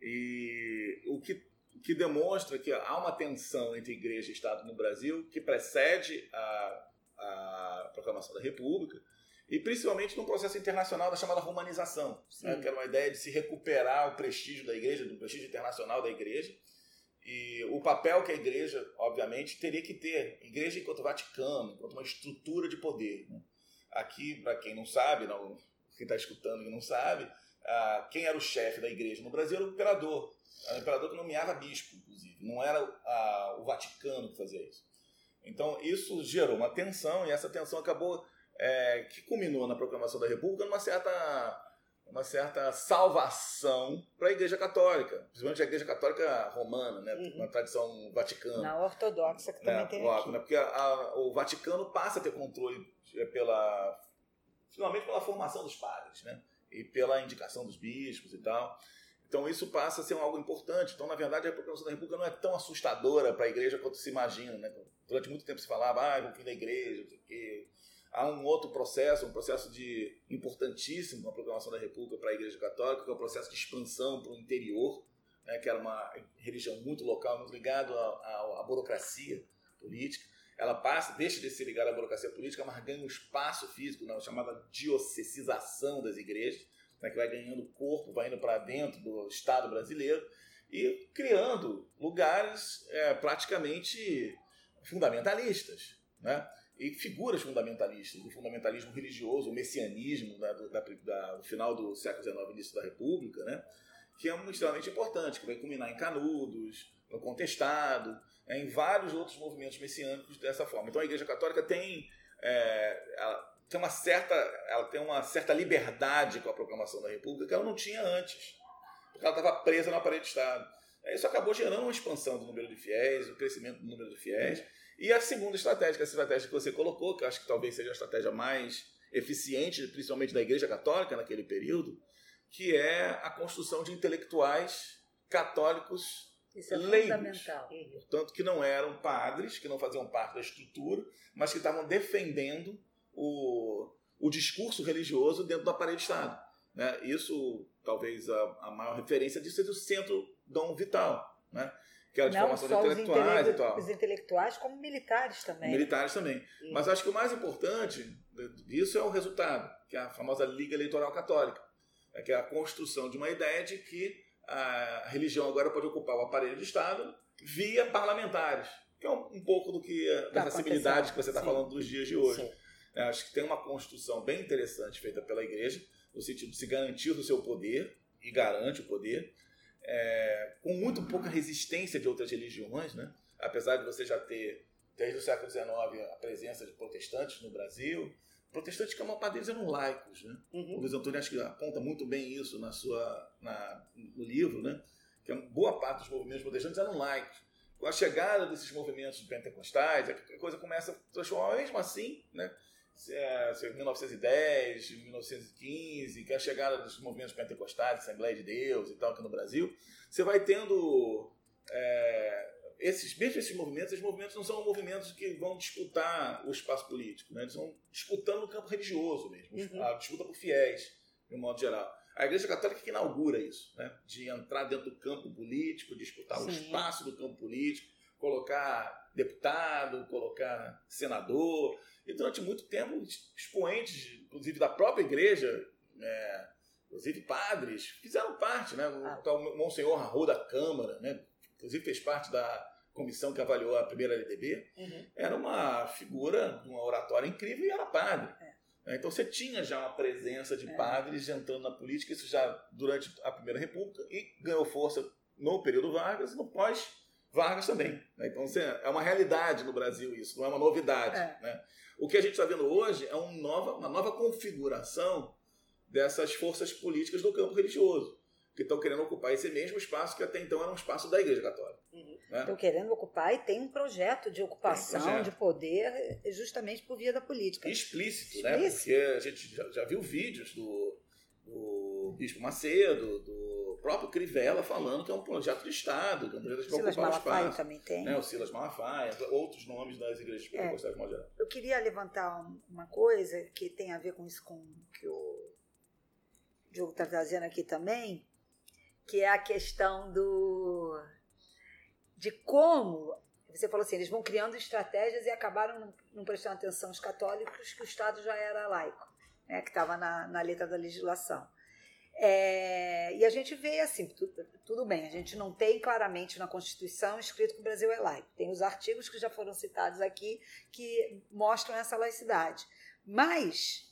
E o que, que demonstra que há uma tensão entre igreja e Estado no Brasil que precede a, a proclamação da República e principalmente num processo internacional da chamada romanização, né? que era uma ideia de se recuperar o prestígio da igreja, do prestígio internacional da igreja, e o papel que a igreja, obviamente, teria que ter. Igreja enquanto Vaticano, enquanto uma estrutura de poder. Né? Aqui, para quem não sabe, não, quem está escutando e não sabe, ah, quem era o chefe da igreja no Brasil era o imperador. Era o imperador que nomeava bispo, inclusive. Não era ah, o Vaticano que fazia isso. Então, isso gerou uma tensão, e essa tensão acabou, é, que culminou na proclamação da República, numa certa uma certa salvação para a Igreja Católica, principalmente a Igreja Católica romana, né, uhum. uma tradição vaticana. Na ortodoxa que também né, tem aqui. Né, porque a, a, o Vaticano passa a ter controle é, pela, finalmente pela formação dos padres, né, e pela indicação dos bispos e tal. Então isso passa a ser algo importante. Então, na verdade, a proclamação da República não é tão assustadora para a Igreja quanto se imagina. Né? Durante muito tempo se falava, ah, o fim da Igreja, não sei o quê Há um outro processo, um processo de importantíssimo na proclamação da República para a Igreja Católica, que é o processo de expansão para o interior, né, que era uma religião muito local, muito ligada à, à, burocracia política. Ela passa, deixa de ser ligada à burocracia política, mas ganha um espaço físico, na chamada diocesização das igrejas, né, que vai ganhando corpo, vai indo para dentro do Estado brasileiro e criando lugares é, praticamente fundamentalistas. Né? E figuras fundamentalistas, do fundamentalismo religioso, o messianismo né, do, da, da, do final do século XIX, início da República, né, que é um, extremamente importante, que vai culminar em Canudos, no Contestado, é, em vários outros movimentos messiânicos dessa forma. Então a Igreja Católica tem, é, ela tem uma certa, ela tem uma certa liberdade com a proclamação da República que ela não tinha antes, porque ela estava presa na parede de Estado. Isso acabou gerando uma expansão do número de fiéis, o crescimento do número de fiéis. E a segunda estratégia, que é a estratégia que você colocou, que eu acho que talvez seja a estratégia mais eficiente, principalmente da Igreja Católica naquele período, que é a construção de intelectuais católicos Isso é leigos. fundamental. Portanto, que não eram padres, que não faziam parte da estrutura, mas que estavam defendendo o, o discurso religioso dentro do aparelho de Estado. Né? Isso, talvez, a, a maior referência disso seja o Centro Dom Vital. Né? que era de Não formação de intelectuais e tal. Os intelectuais, como militares também. Militares também. Mas acho que o mais importante disso é o resultado, que é a famosa Liga Eleitoral Católica, é que é a construção de uma ideia de que a religião agora pode ocupar o aparelho de Estado via parlamentares, que é um, um pouco do que tá das acessibilidades que você está falando dos dias de hoje. É, acho que tem uma construção bem interessante feita pela Igreja, no sentido de se garantir o seu poder, e garante o poder, é, com muito pouca resistência de outras religiões, né? apesar de você já ter, desde o século XIX, a presença de protestantes no Brasil. Protestantes que a maior parte deles eram laicos. Né? Uhum. O Luiz Antônio acho que aponta muito bem isso na sua, na, no livro, né? que boa parte dos movimentos protestantes eram laicos. Com a chegada desses movimentos pentecostais, a coisa começa a transformar, mesmo assim, né? É, 1910, 1915, que é a chegada dos movimentos pentecostais, Assembleia de Deus e tal aqui no Brasil, você vai tendo é, esses, mesmo esses movimentos, esses movimentos não são movimentos que vão disputar o espaço político, né? eles vão disputando no campo religioso mesmo, uhum. a disputa por fiéis, de um modo geral. A Igreja Católica que inaugura isso, né? de entrar dentro do campo político, disputar Sim. o espaço do campo político, colocar deputado, colocar senador, e durante muito tempo, expoentes, inclusive da própria igreja, é, inclusive padres, fizeram parte, né? O ah. tal Monsenhor Raul da Câmara, né? Inclusive fez parte da comissão que avaliou a primeira LDB. Uhum. Era uma figura, uma oratória incrível e era padre. É. é. Então você tinha já uma presença de é. padres entrando na política, isso já durante a Primeira República, e ganhou força no período Vargas, no pós Vargas também. Né? Então, assim, é uma realidade no Brasil isso, não é uma novidade. É. Né? O que a gente está vendo hoje é um nova, uma nova configuração dessas forças políticas do campo religioso, que estão querendo ocupar esse mesmo espaço que até então era um espaço da Igreja Católica. Uhum. Né? Estão querendo ocupar e tem um projeto de ocupação, projeto. de poder, justamente por via da política. Explícito, né? Explícito. Porque a gente já, já viu vídeos do, do Bispo Macedo, do próprio Crivella falando que é um projeto de Estado, que é um projeto de Silas Malafaia espaço. também tem. Né? O Silas Malafaia, outros nomes das igrejas É. pentecostais modo geral. Eu queria levantar um- uma coisa que tem a ver com isso com que o Diogo está trazendo aqui também, que é a questão do de como você falou assim, eles vão criando estratégias e acabaram não, não prestando atenção aos católicos que o Estado já era laico, né, que estava na, na letra da legislação. É, e a gente vê assim, tu- tudo bem, a gente não tem claramente na Constituição escrito que o Brasil é laico. Tem os artigos que já foram citados aqui que mostram essa laicidade. Mas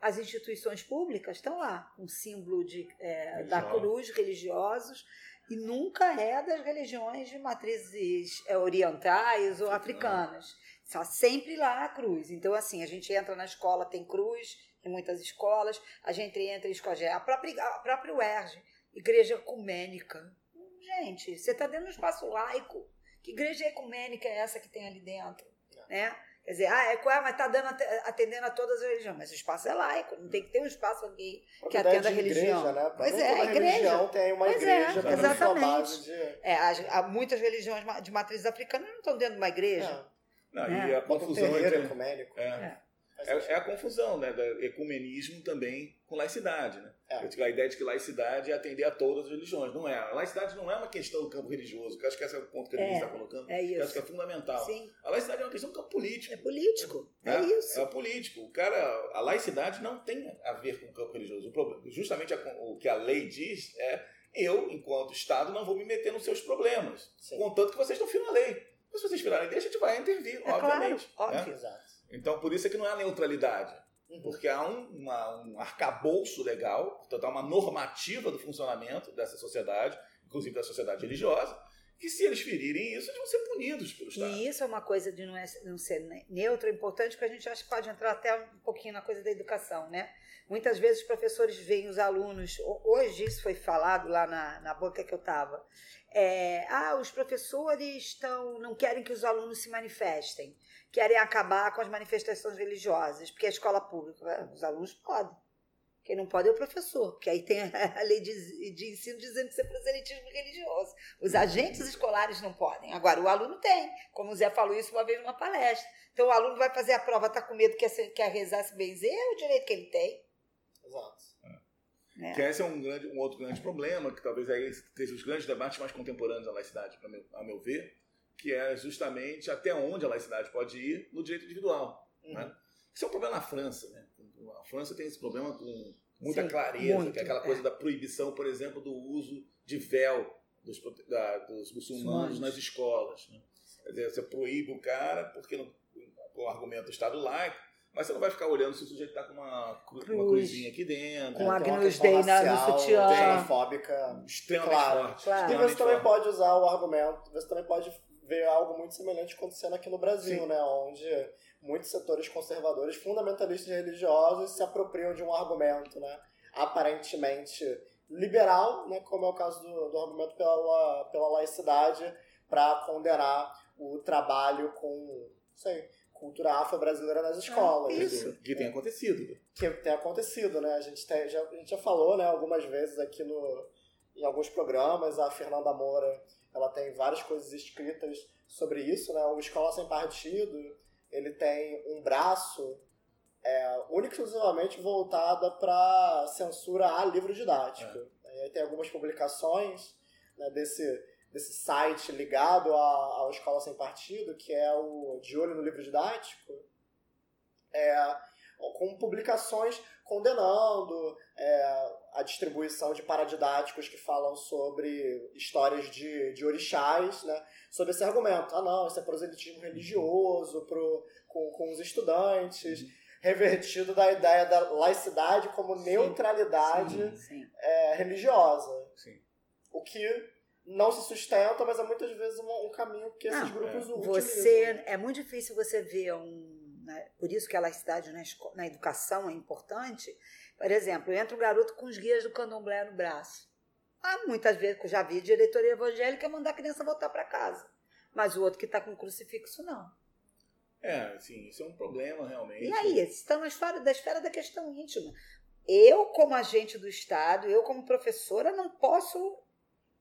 as instituições públicas estão lá, com símbolo de, é, da cruz, religiosos, e nunca é das religiões de matrizes é, orientais ou africanas. Está sempre lá a cruz. Então, assim, a gente entra na escola, tem cruz, em muitas escolas, a gente entra em escola, a própria, a própria UERJ, igreja ecumênica. Gente, você está dentro de um espaço laico. Que igreja ecumênica é essa que tem ali dentro? Né? Quer dizer, ah, é qual é, mas está dando, atendendo a todas as religiões. Mas o espaço é laico, não tem que ter um espaço aqui que atenda a religião. Igreja, né? Pois é, a igreja. religião tem uma Pois é, igreja sua exatamente. de... É, há muitas religiões de matriz africana não estão dentro de uma igreja. Não, É. E a um confusão terreiro entre... ecumênico. É. É. É, é a confusão né, do ecumenismo também com laicidade. Né? É. A ideia de que laicidade é atender a todas as religiões. Não é. A laicidade não é uma questão do campo religioso, que eu acho que esse é o ponto que a É, Denise está colocando, É eu acho que isso. é fundamental. Sim, A laicidade é uma questão do campo político. é político. É, né? isso. É político. O cara, a laicidade não tem a ver com o campo religioso. O problema, justamente a- o que a lei diz é eu, enquanto Estado, não vou me meter nos seus problemas. Sim. Contanto que vocês não firam a lei. Mas se vocês firarem a lei, a gente vai intervir, É claro, obviamente. óbvio. né? Exato. Então, por isso é que não é a neutralidade. Uhum. Porque há um, uma- um arcabouço legal, portanto, há uma normativa do funcionamento dessa sociedade, inclusive da sociedade religiosa, que se eles ferirem isso, eles vão ser punidos pelo Estado. E isso é uma coisa de não, é- não ser ne- neutro, é importante, porque a gente acha que pode entrar até um pouquinho na coisa da educação, né? Muitas vezes os professores veem os alunos, ho- hoje isso foi falado lá na, na banca que eu estava, ah, os professores estão, não querem que os alunos se manifestem, querem acabar com as manifestações religiosas, porque a escola pública, os alunos podem. Quem não pode é o professor, porque aí tem a lei de, de ensino dizendo que isso é proselitismo religioso. Os agentes escolares não podem. Agora, o aluno tem, como o Zé falou isso uma vez numa palestra. Então, o aluno vai fazer a prova, está com medo, quer, ser- quer rezar, se benzer, é o direito que ele tem. Exato. Né? Que esse é um, grande, um outro grande problema, que talvez aí seja os grandes debates mais contemporâneos da laicidade, pra meu, a meu ver, que é justamente até onde a laicidade pode ir no direito individual. Uhum. Né? Isso é um problema na França. Né? A França tem esse problema com muita Sim, clareza, muito, que é aquela é. coisa da proibição, por exemplo, do uso de véu dos, da- dos muçulmanos Muçulmanos. nas escolas. Né? Quer dizer, você proíbe o cara porque não, com o argumento do Estado laico, mas você não vai ficar olhando se o sujeito está com uma, cru- uma Cruz. cruzinha aqui dentro. Com a Tem uma Agnus Dei no sutiã. xenofóbica. extremamente Claro, forte. claro. E você também pode usar o argumento, você também pode ver algo muito semelhante acontecendo aqui no Brasil, Sim. né? Onde muitos setores conservadores, fundamentalistas religiosos, se apropriam de um argumento, né? Aparentemente liberal, né? Como é o caso do, do argumento pela, pela laicidade, para condenar o trabalho com, sei, cultura afro-brasileira nas escolas. isso. Que tem acontecido. que tem acontecido, né? A gente, tem- já, a gente já falou, né, algumas vezes aqui no, em alguns programas, a Fernanda Moura, ela tem várias coisas escritas sobre isso, né? O Escola Sem Partido, ele tem um braço é, único e exclusivamente voltada para censura a livro didático. E aí tem algumas publicações né, desse, desse site ligado ao Escola Sem Partido, que é o De Olho no Livro Didático, é, com publicações condenando é, a distribuição de paradidáticos que falam sobre histórias de, de orixás, né? sobre esse argumento. Ah, não, isso é proselitismo religioso pro, com, com os estudantes, revertido da ideia da laicidade como neutralidade Sim, sim. é, religiosa. Sim. O que não se sustentam, mas é muitas vezes um, um caminho que esses Não, grupos Você utilizam. é muito difícil você ver um, né, por isso que a laicidade na, na educação é importante. Por exemplo, entra um garoto com os guias do Candomblé no braço. Ah, muitas vezes eu já vi diretoria evangélica mandar a criança voltar para casa, mas o outro que está com crucifixo não. É, assim, isso é um problema realmente. E aí, está na esfera da esfera da questão íntima. Eu, como agente do Estado, eu, como professora, não posso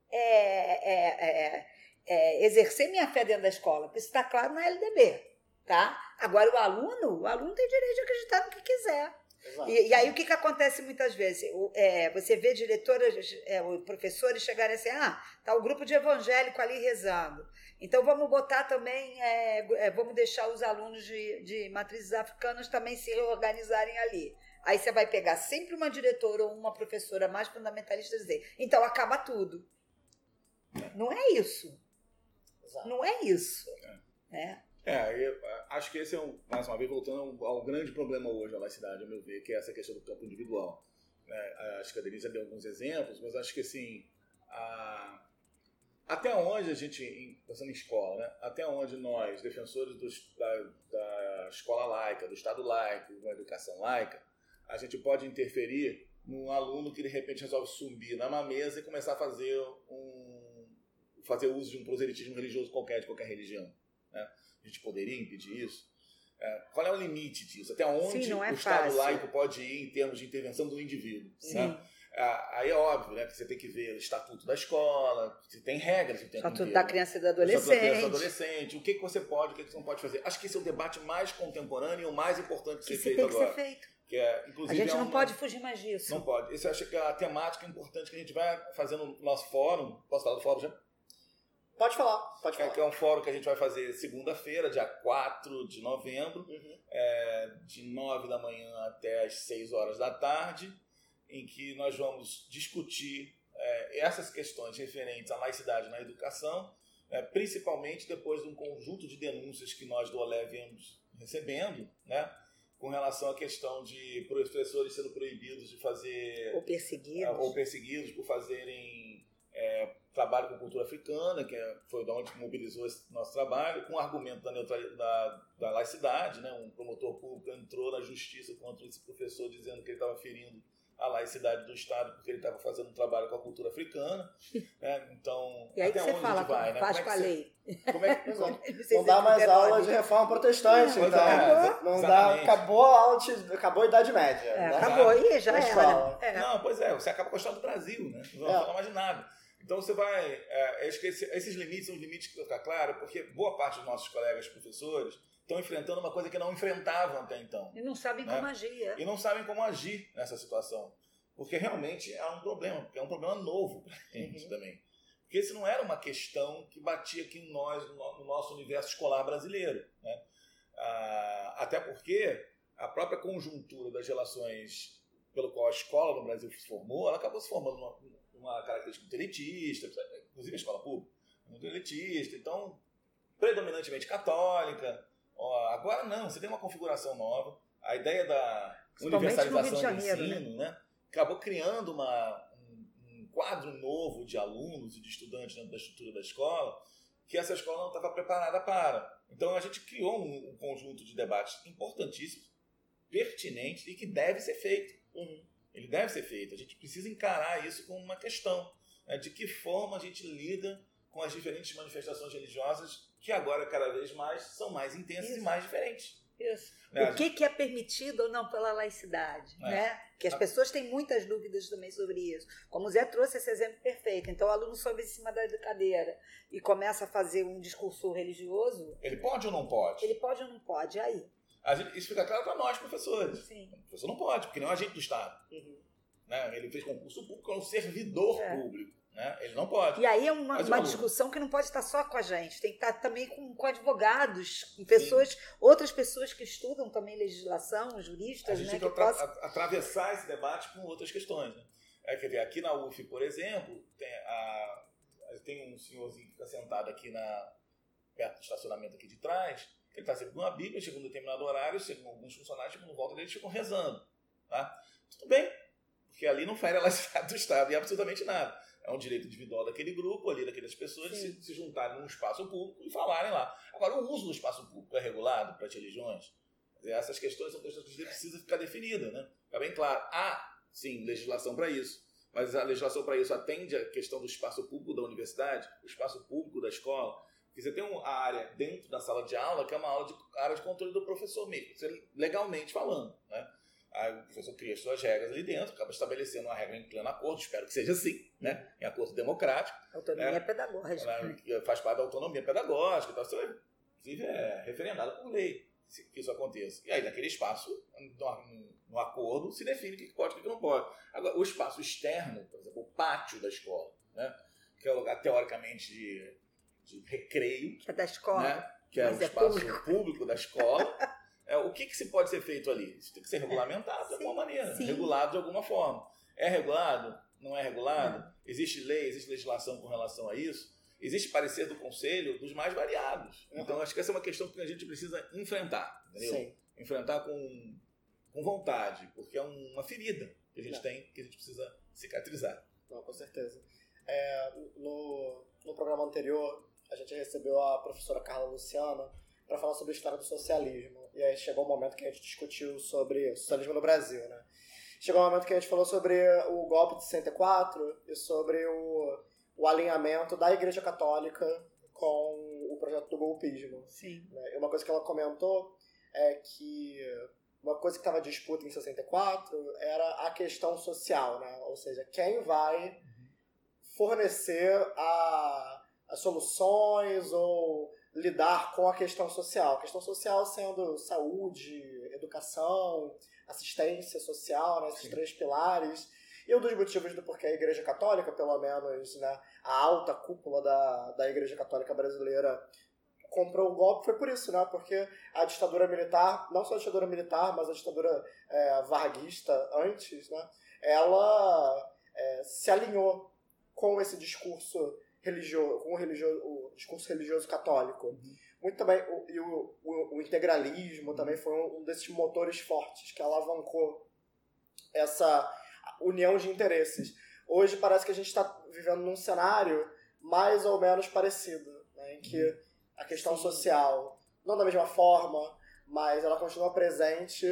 é, é, é, é, exercer minha fé dentro da escola, isso está claro na LDB. Tá? Agora, o aluno, o aluno tem direito de acreditar no que quiser. E, e aí, o que, que acontece muitas vezes? O- é, você vê diretoras, é, professores chegarem assim: ah, tá o grupo de evangélico ali rezando. Então, vamos botar também, é, é, vamos deixar os alunos de, de matrizes africanas também se reorganizarem ali. Aí você vai pegar sempre uma diretora ou uma professora mais fundamentalista e dizer: então acaba tudo. Não é isso. Exato. Não é isso. Né? É, acho que esse é, um, mais uma vez, voltando ao, ao grande problema hoje da laicidade, ao meu ver, que é essa questão do campo individual. né? acho que a Denise deu alguns exemplos, mas acho que, assim, a- até onde a gente, pensando em escola, né? até onde nós, defensores dos- da, da escola laica, do Estado laico, da educação laica, a gente pode interferir num aluno que, de repente, resolve subir numa mesa e começar a fazer um fazer uso de um proselitismo religioso qualquer, de qualquer religião. Né? A gente poderia impedir isso? É, qual é o limite disso? Até onde Sim, não é o Estado fácil. laico pode ir em termos de intervenção do indivíduo? Né? Ah, Aí é óbvio né, que você tem que ver o estatuto da escola, se tem regras o tempo Só tudo inteiro. da criança e do estatuto da criança e adolescente. do adolescente, o que, que você pode, o que, que você não pode fazer. Acho que esse é o debate mais contemporâneo e o mais importante de Que ser se feito tem que agora. ser feito. Que é, A gente é não uma- pode fugir mais disso. Não pode. Esse eu acho que é a temática importante que a gente vai fazer no nosso fórum. Posso falar do fórum já? Pode falar, pode é- falar. que é um fórum que a gente vai fazer segunda-feira, dia 4 de novembro, Uhum. é, de 9 da manhã até as 6 horas da tarde, em que nós vamos discutir é, essas questões referentes à laicidade na educação, é, principalmente depois de um conjunto de denúncias que nós do Olé viemos recebendo, né, com relação à questão de professores sendo proibidos de fazer Ou perseguidos. ou perseguidos por fazerem é, trabalho com cultura africana, que é- foi da onde mobilizou esse nosso trabalho, com o argumento da, da, da laicidade. Né? Um promotor público entrou na justiça contra esse professor dizendo que ele estava ferindo a laicidade do Estado porque ele estava fazendo um trabalho com a cultura africana. né? Então, E aí até que você onde fala, vai? Né? faz Como com é a lei. Como é que. Não Não dá mais aula de reforma protestante, Pois então. é, não dá, acabou a aula de, acabou a Idade Média. É, né? acabou aí, já era. escola. É. Não, pois é, você acaba com a história do Brasil, né? Não É. vamos falar mais de nada. Então você vai. É, esses limites são os limites que precisam ficar claro, porque boa parte dos nossos colegas professores estão enfrentando uma coisa que não enfrentavam até então. E não sabem Né? como agir. é. E não sabem como agir nessa situação. Porque realmente é um problema, porque é um problema novo para a gente Uhum. também. Porque isso não era uma questão que batia aqui em nós, no no nosso universo escolar brasileiro. Né? Ah, até porque a própria conjuntura das relações pelo qual a escola no Brasil se formou, ela acabou se formando numa, numa característica muito elitista, inclusive a escola pública, muito elitista, então predominantemente católica. Ó, agora não, você tem uma configuração nova. A ideia da universalização do Janeiro, ensino, né? acabou criando uma, um, um quadro novo de alunos e de estudantes dentro da estrutura da escola que essa escola não estava preparada para. Então a gente criou um, um conjunto de debates importantíssimos, pertinentes e que deve ser feito. Uhum. Ele deve ser feito. A gente precisa encarar isso como uma questão. né, de que forma a gente lida com as diferentes manifestações religiosas que agora, cada vez mais, são mais intensas Isso. e mais diferentes. Isso. né? O que, que é permitido ou não pela laicidade, É. né? Que as pessoas têm muitas dúvidas também sobre isso. Como o Zé trouxe esse exemplo perfeito. Então o aluno sobe em cima da cadeira e começa a fazer um discurso religioso, Ele pode ou não pode? ele pode ou não pode? Aí, gente- isso fica claro para nós, professores. sim. O professor não pode, porque não é um agente do Estado. Uhum. Né? Ele fez concurso público, é um servidor É. público. Né? Ele não pode. E aí é uma, uma discussão que não pode estar só com a gente, tem que estar também com, com advogados, com pessoas, outras pessoas que estudam também legislação, A juristas, gente né? tem Que que atra- possam... a- atravessar esse debate com outras questões. Né? É, quer ver, aqui na UF, por exemplo, tem, a- tem um senhorzinho que fica sentado aqui na, perto do estacionamento aqui de trás, ele está sempre com uma Bíblia, chega um determinado horário, chegam alguns funcionários, quando volta eles ficam rezando. Tá? Tudo bem, porque ali não fere a laicidade do Estado e absolutamente nada. é um direito individual daquele grupo ali, daquelas pessoas, de se, se, juntarem num espaço público e falarem lá. Agora, o uso do espaço público é regulado para as religiões? Essas questões são questões que precisa ficar definida, né? Fica bem claro. Há, sim, legislação para isso. Mas a legislação para isso atende a questão do espaço público da universidade, o espaço público da escola. Porque você tem uma área dentro da sala de aula que é uma aula de, área de controle do professor mesmo, legalmente falando, né? Aí o professor cria suas regras ali dentro, acaba estabelecendo uma regra em pleno acordo, espero que seja assim, né? Em acordo democrático. Autonomia né? pedagógica. Faz parte da autonomia pedagógica, então, isso, inclusive é referendado por lei que isso aconteça. E aí, naquele espaço, no, no acordo, se define o que pode e o que não pode. Agora, o espaço externo, por exemplo, o pátio da escola, né? que é o lugar, teoricamente, de, de recreio. Que é da escola. Né? Que é o é espaço público. público da escola. é, o que, que se pode ser feito ali? Isso tem que ser regulamentado é, de alguma maneira, sim. regulado de alguma forma. É regulado? Não é regulado? É. Existe lei, existe legislação com relação a isso? existe parecer do conselho dos mais variados. Uhum. Então, acho que essa é uma questão que a gente precisa enfrentar, entendeu? Sim. Enfrentar com, com vontade, porque é uma ferida que a gente Não. tem, que a gente precisa cicatrizar. Não, com certeza. É, no, no programa anterior, a gente recebeu a professora Carla Luciana para falar sobre a história do socialismo. E aí chegou o um momento que a gente discutiu sobre socialismo no Brasil, né? Chegou o um momento que a gente falou sobre o golpe de 64 e sobre o o alinhamento da Igreja Católica com o projeto do golpismo. Sim. Né? Uma coisa que ela comentou é que uma coisa que estava disputa em 64 era a questão social, né? ou seja, quem vai fornecer a, soluções ou lidar com a questão social. A questão social sendo saúde, educação, assistência social, né? esses Sim. três pilares. E um dos motivos do porquê a Igreja Católica, pelo menos, né, a alta cúpula da, da Igreja Católica brasileira comprou o golpe foi por isso, né? Porque a ditadura militar, não só a ditadura militar, mas a ditadura é, varguista antes, né? Ela é, se alinhou com esse discurso religioso, com o, religioso, o discurso religioso católico. Uhum. Muito também, o, e o, o, o integralismo também foi um, um desses motores fortes que alavancou essa união de interesses. Hoje parece que a gente está vivendo num cenário mais ou menos parecido, né, em que a questão Sim. social, não da mesma forma, mas ela continua presente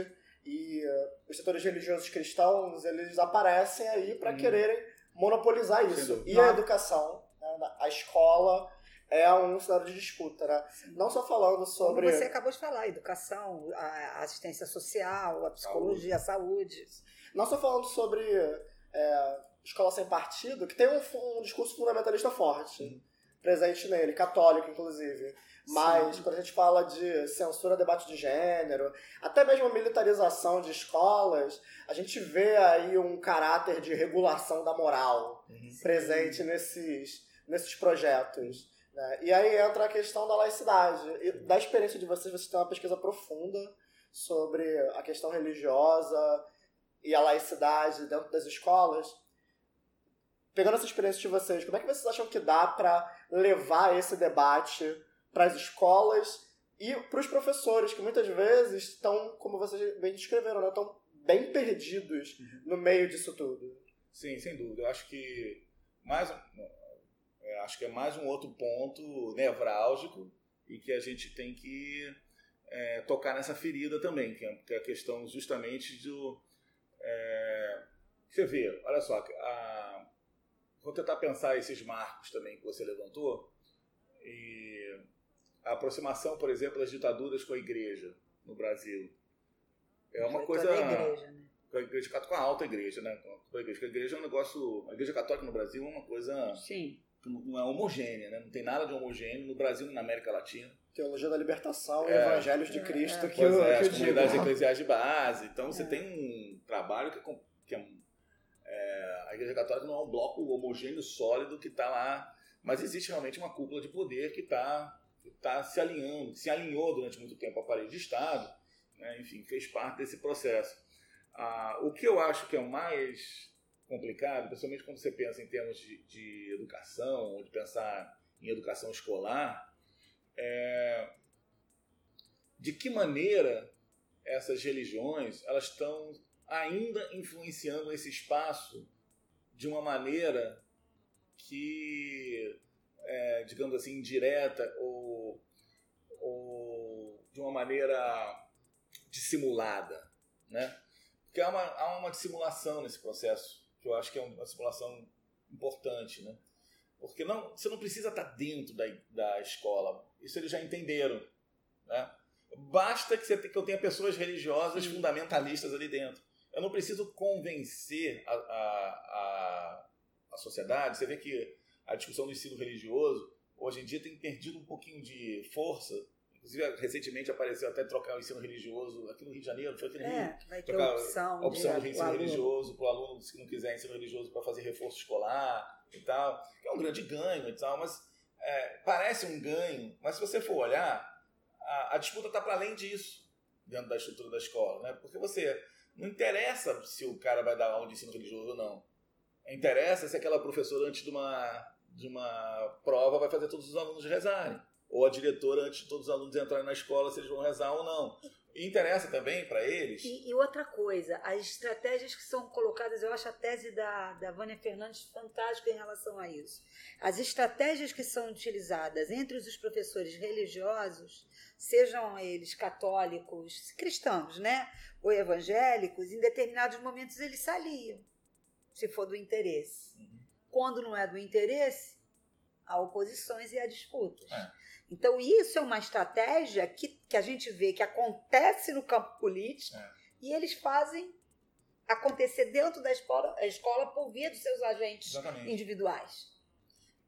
e uh, os setores religiosos cristãos eles aparecem aí para hum. quererem monopolizar isso. E a educação, né, a escola é um cenário de disputa, né? Não só falando sobre. Como você acabou de falar, a educação, a assistência social, a psicologia, saúde. a saúde. Não só falando sobre é, escola sem partido, que tem um, um discurso fundamentalista forte, Sim. presente nele, católico, inclusive. Mas Sim. quando a gente fala de censura, debate de gênero, até mesmo militarização de escolas, a gente vê aí um caráter de regulação da moral uhum. presente nesses, nesses projetos. Né? E aí entra a questão da laicidade. E da experiência de vocês, vocês têm uma pesquisa profunda sobre a questão religiosa e a laicidade dentro das escolas. Pegando essa experiência de vocês, como é que vocês acham que dá para levar esse debate para as escolas e para os professores, que muitas vezes estão, como vocês bem descreveram, né, estão bem perdidos uhum. no meio disso tudo? Sim, sem dúvida. Eu acho que mais, é, acho que é mais um outro ponto nevrálgico e que a gente tem que é, tocar nessa ferida também, que é, que é a questão justamente do, é, você vê, olha só, a, vou tentar pensar esses marcos também que você levantou e a aproximação, por exemplo, das ditaduras com a igreja no Brasil. É uma coisa. Igreja, né? Com a igreja católica, com a alta igreja, né? Com a igreja, a igreja é um negócio. A igreja católica no Brasil é uma coisa. Sim. Não é homogênea, né? Não tem nada de homogêneo no Brasil e na América Latina. Teologia da Libertação é, e Evangelhos de Cristo, é, que, eu, é, que as comunidades eclesiais de base. Então você é. tem um trabalho que, é que é, é, a Igreja Católica não é um bloco homogêneo, sólido, que está lá. Mas existe realmente uma cúpula de poder que está tá se alinhando, se alinhou durante muito tempo a parede de Estado, né? enfim, fez parte desse processo. Ah, o que eu acho que é o mais complicado, principalmente quando você pensa em termos de, de educação, ou de pensar em educação escolar, é, de que maneira essas religiões elas estão ainda influenciando esse espaço de uma maneira que, é, digamos assim, indireta ou, ou de uma maneira dissimulada, né? Porque há uma, há uma dissimulação nesse processo, que eu acho que é uma dissimulação importante, né? Porque não, você não precisa estar dentro da, da escola, isso eles já entenderam, né? Basta que, você, que eu tenha pessoas religiosas fundamentalistas ali dentro. Eu não preciso convencer a, a, a, a sociedade. Você vê que a discussão do ensino religioso hoje em dia tem perdido um pouquinho de força. Inclusive, recentemente apareceu até trocar o ensino religioso aqui no Rio de Janeiro, foi aqui no é, Rio. Vai ter trocar opção, a opção de ensino religioso para o aluno que não quiser ensino religioso para fazer reforço escolar e tal. Que é um grande ganho e tal, mas é, parece um ganho, mas se você for olhar, a, a disputa está para além disso dentro da estrutura da escola, né? Porque você não interessa se o cara vai dar aula de ensino religioso ou não. Interessa se aquela professora antes de uma de uma prova vai fazer todos os alunos rezarem, ou a diretora antes de todos os alunos entrarem na escola se eles vão rezar ou não. E interessa também para eles. E, e, outra coisa, as estratégias que são colocadas, eu acho a tese da, da Vânia Fernandes fantástica em relação a isso. As estratégias que são utilizadas entre os professores religiosos, sejam eles católicos, cristãos, né? Ou evangélicos, em determinados momentos eles se aliam, se for do interesse. Uhum. Quando não é do interesse, há oposições e há disputas. É. Então, isso é uma estratégia que, que a gente vê que acontece no campo político é. e eles fazem acontecer dentro da escola, a escola por via dos seus agentes Exatamente. individuais.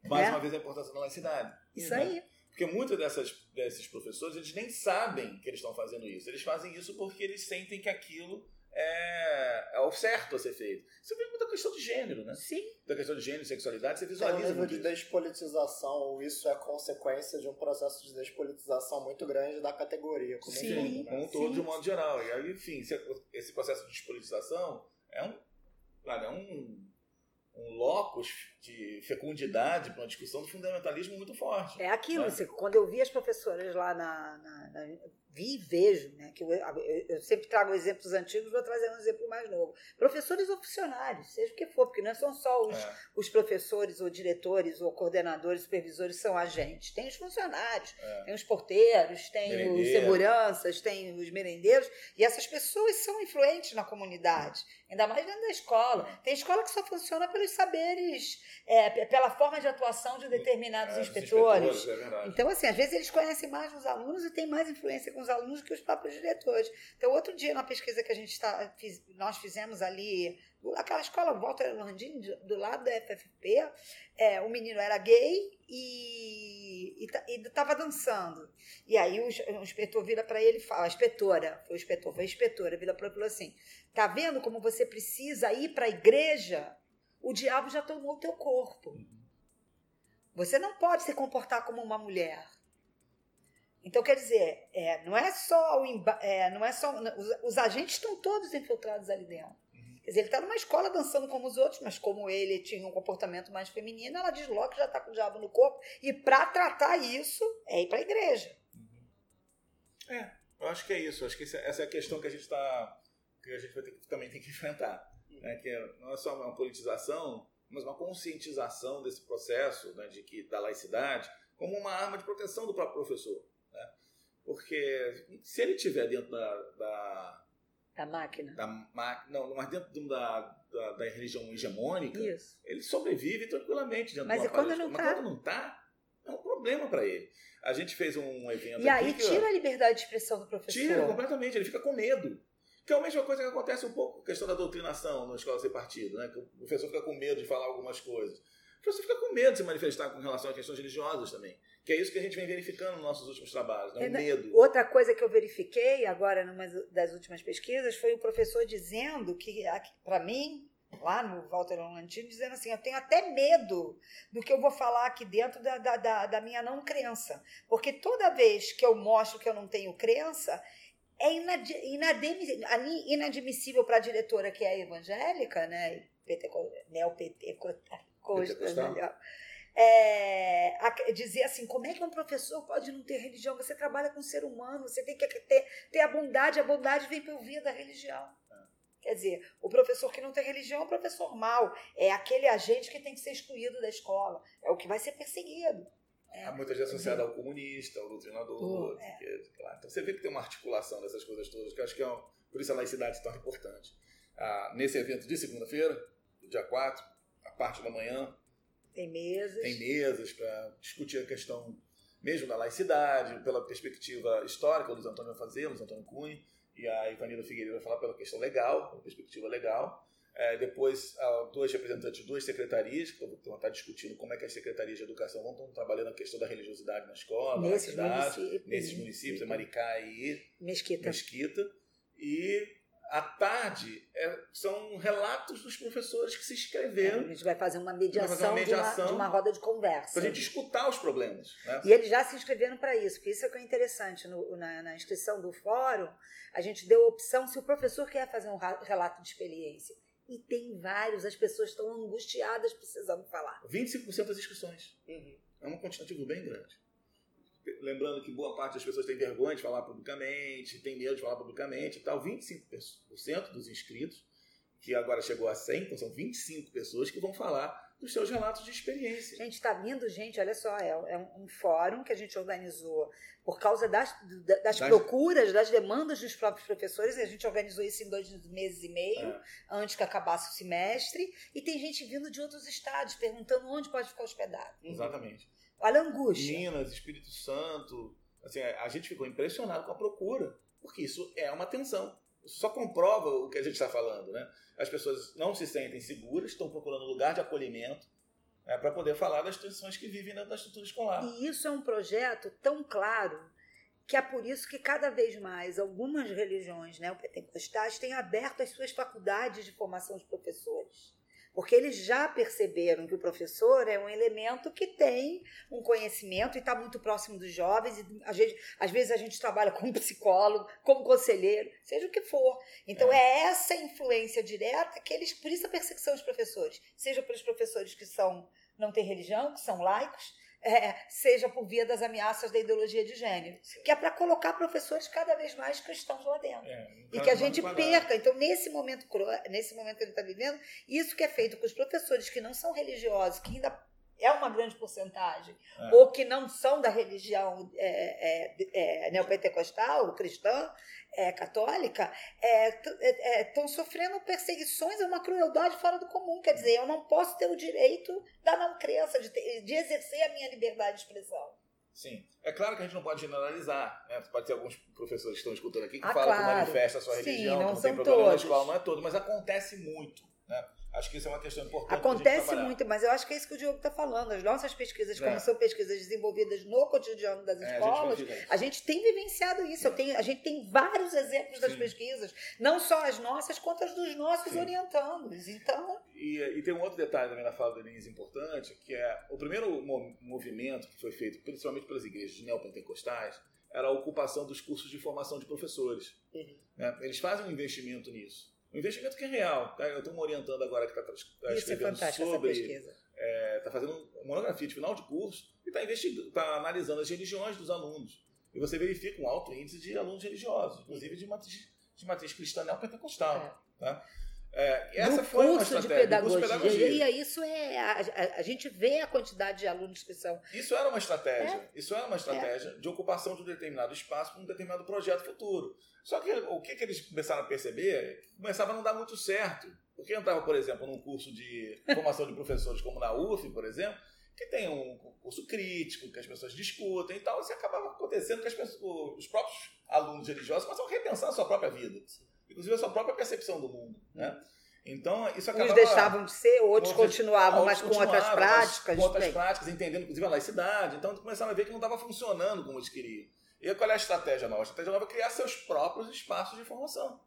Mais né? uma vez a importância da laicidade. Isso né? aí. Porque muitos dessas, desses professores, eles nem sabem que eles estão fazendo isso. Eles fazem isso porque eles sentem que aquilo é, é o certo a ser feito. Você vê muita questão de gênero, né? Sim. Da questão de gênero e sexualidade, você visualiza. Tem um nível de despolitização, ou isso é consequência de um processo de despolitização muito grande da categoria. Como Sim, um todo, né? como um todo, de um modo geral. E aí, enfim, esse processo de despolitização é um, é um um locus de fecundidade para uma discussão do fundamentalismo muito forte. É aquilo, né? quando eu vi as professoras lá na, na, na vi e vejo, né? Que eu, eu, eu, sempre trago exemplos antigos, vou trazer um exemplo mais novo. Professores ou funcionários, seja o que for, porque não são só os, é. os professores ou diretores ou coordenadores, supervisores são agentes. Tem os funcionários, é. tem os porteiros, tem Merendeiro. os seguranças, tem os merendeiros, e essas pessoas são influentes na comunidade, ainda mais dentro da escola. Tem escola que só funciona pelos saberes, é, pela forma de atuação de determinados é, inspetores. inspetores é então, assim, às vezes eles conhecem mais os alunos e têm mais influência com os alunos que os próprios diretores. Então, outro dia, na pesquisa que a gente está, nós fizemos ali, aquela escola Walter Landim, do lado da FFP, é, o menino era gay e estava dançando. E aí o, o inspetor vira para ele e fala, a inspetora, foi o inspetor, foi a inspetora, vira para ele e falou assim, tá vendo como você precisa ir para a igreja? O diabo já tomou o teu corpo. Você não pode se comportar como uma mulher. Então, quer dizer, é, não é só o é, não é só os, os, agentes estão todos infiltrados ali dentro. Uhum. Quer dizer, ele está numa escola dançando como os outros, mas como ele tinha um comportamento mais feminino, ela desloca, já está com o diabo no corpo. E para tratar isso, é ir para a igreja. Uhum. É, eu acho que é isso. Eu acho que essa é a questão que a gente está que a gente vai ter, também tem que enfrentar, uhum. né? Que é, não é só uma politização, mas uma conscientização desse processo né, de que da laicidade como uma arma de proteção do próprio professor. Porque se ele estiver dentro da, da da máquina. Da não, mas dentro da, da, da religião hegemônica, Isso. ele sobrevive tranquilamente dentro mas de uma quando não Mas tá? quando não está, é um problema para ele. A gente fez um evento. E aí tira a liberdade de expressão do professor. Tira completamente, ele fica com medo. Que é a mesma coisa que acontece um pouco com a questão da doutrinação na escola sem partido, né? Que o professor fica com medo de falar algumas coisas. O professor fica com medo de se manifestar com relação a questões religiosas também. Que é isso que a gente vem verificando nos nossos últimos trabalhos, né? o é, medo. Outra coisa que eu verifiquei agora numa das últimas pesquisas foi o professor dizendo que, para mim, lá no Walter Lantino, dizendo assim: eu tenho até medo do que eu vou falar aqui dentro da, da, da, da minha não crença. Porque toda vez que eu mostro que eu não tenho crença, é inad, inadmissível para a diretora que é evangélica, né? PT, neopentecostal, melhor é, dizer assim, como é que um professor pode não ter religião? Você trabalha com o ser humano, você tem que ter, ter a bondade, a bondade vem por via da religião. Quer dizer, o professor que não tem religião é um professor mau. É aquele agente que tem que ser excluído da escola. É o que vai ser perseguido. É. Há muita gente associada ao comunista, ao doutrinador. É. Então você vê que tem uma articulação dessas coisas todas, que eu acho que é um, por isso a laicidade é tão importante. Ah, nesse evento de segunda-feira, dia 4, a parte da manhã. Tem mesas. Tem mesas para discutir a questão mesmo da laicidade, pela perspectiva histórica, o Luiz Antônio vai fazer, o Luiz Antônio Cunha, e a Ivanilda Figueiredo vai falar pela questão legal, pela perspectiva legal. É, depois, dois representantes de duas secretarias, que vão estar discutindo como é que as secretarias de educação vão estar trabalhando a questão da religiosidade na escola, nesses na cidade, municípios, nesses municípios, é Maricá e Mesquita. Mesquita. E à tarde é, são relatos dos professores que se inscreveram. É, a gente vai fazer uma mediação, fazer uma mediação de, uma, de, uma, roda de conversa. Para a gente escutar os problemas. Né? E eles já se inscreveram para isso, porque isso é o que é interessante. No, na, na, inscrição do fórum, a gente deu a opção se o professor quer fazer um relato de experiência. E tem vários, as pessoas estão angustiadas precisando falar. 25% das inscrições. Uhum. É um quantitativo bem grande. Lembrando que boa parte das pessoas tem vergonha de falar publicamente, tem medo de falar publicamente e tal. 25% dos inscritos, que agora chegou a 100, então são 25 pessoas que vão falar dos seus relatos de experiência. Gente, está vindo gente, olha só, é, é um fórum que a gente organizou por causa das, das, das, procuras, das demandas dos próprios professores, a gente organizou isso em dois meses e meio, é. antes que acabasse o semestre, e tem gente vindo de outros estados, perguntando onde pode ficar hospedado. Exatamente. Olha a angústia. Minas, Espírito Santo. Assim, a gente ficou impressionado com a procura, porque isso é uma tensão. Só comprova o que a gente está falando, né? As pessoas não se sentem seguras, estão procurando lugar de acolhimento né, para poder falar das tensões que vivem dentro da estrutura escolar. E isso é um projeto tão claro que é por isso que cada vez mais algumas religiões né, pentecostais têm aberto as suas faculdades de formação de professores porque eles já perceberam que o professor é um elemento que tem um conhecimento e está muito próximo dos jovens. E a gente, às vezes a gente trabalha como psicólogo, como conselheiro, seja o que for. Então é, é essa influência direta que eles, por isso a perseguição dos professores, seja pelos professores que são não têm religião, que são laicos, é, seja por via das ameaças da ideologia de gênero, que é para colocar professores cada vez mais cristãos lá dentro. É, e que a gente perca. Então, nesse momento, nesse momento que a gente está vivendo, isso que é feito com os professores que não são religiosos, que ainda é uma grande porcentagem, é. ou que não são da religião é, é, é neopentecostal, cristã, é, católica, estão é, é, sofrendo perseguições, é uma crueldade fora do comum. Quer dizer, eu não posso ter o direito da não crença, de, ter, de exercer a minha liberdade de expressão. Sim. É claro que a gente não pode generalizar. Né? Pode ter alguns professores que estão escutando aqui que ah, falam claro. que manifesta a sua religião, Sim, não que não tem problema todos. na escola, não é todo, mas acontece muito. Né? Acho que isso é uma questão importante. Acontece muito, mas eu acho que é isso que o Diogo está falando. As nossas pesquisas, como é. são pesquisas desenvolvidas no cotidiano das é, escolas, a gente, a gente, tem vivenciado isso. Tenho, a gente tem vários exemplos das Sim. pesquisas, não só as nossas, quanto as dos nossos Sim. orientandos. Então. E, e, tem um outro detalhe também na fala da Denise importante, que é o primeiro movimento que foi feito, principalmente pelas igrejas neopentecostais, era a ocupação dos cursos de formação de professores. Uhum. Né? Eles fazem um investimento nisso. Um investimento que é real. Tá? Eu estou me orientando agora que está tá, tá escrevendo é sobre. Está é, fazendo uma monografia de final de curso e está tá analisando as religiões dos alunos. E você verifica um alto índice de alunos religiosos, inclusive de matriz, de matriz cristã neopentecostal. É. Tá? É, essa foi curso uma de pedagogia. De pedagogia. E isso é. A, a, a, gente vê a quantidade de alunos que são. Isso era uma estratégia. É. Isso era uma estratégia é. de ocupação de um determinado espaço para um determinado projeto futuro. Só que o que, que eles começaram a perceber começava a não dar muito certo. Porque eu estava, por exemplo, num curso de formação de professores, como na UF, por exemplo, que tem um curso crítico, que as pessoas discutem e tal, isso acabava acontecendo que pessoas, os próprios alunos religiosos começam a repensar a sua própria vida, inclusive a sua própria percepção do mundo. Né? Então, isso acabava... Uns deixavam de ser, outros continuavam, mas com outras práticas. Com outras bem. práticas, entendendo inclusive a laicidade. Então, começaram a ver que não estava funcionando como eles queriam. E qual é a estratégia nova? A estratégia nova é criar seus próprios espaços de formação.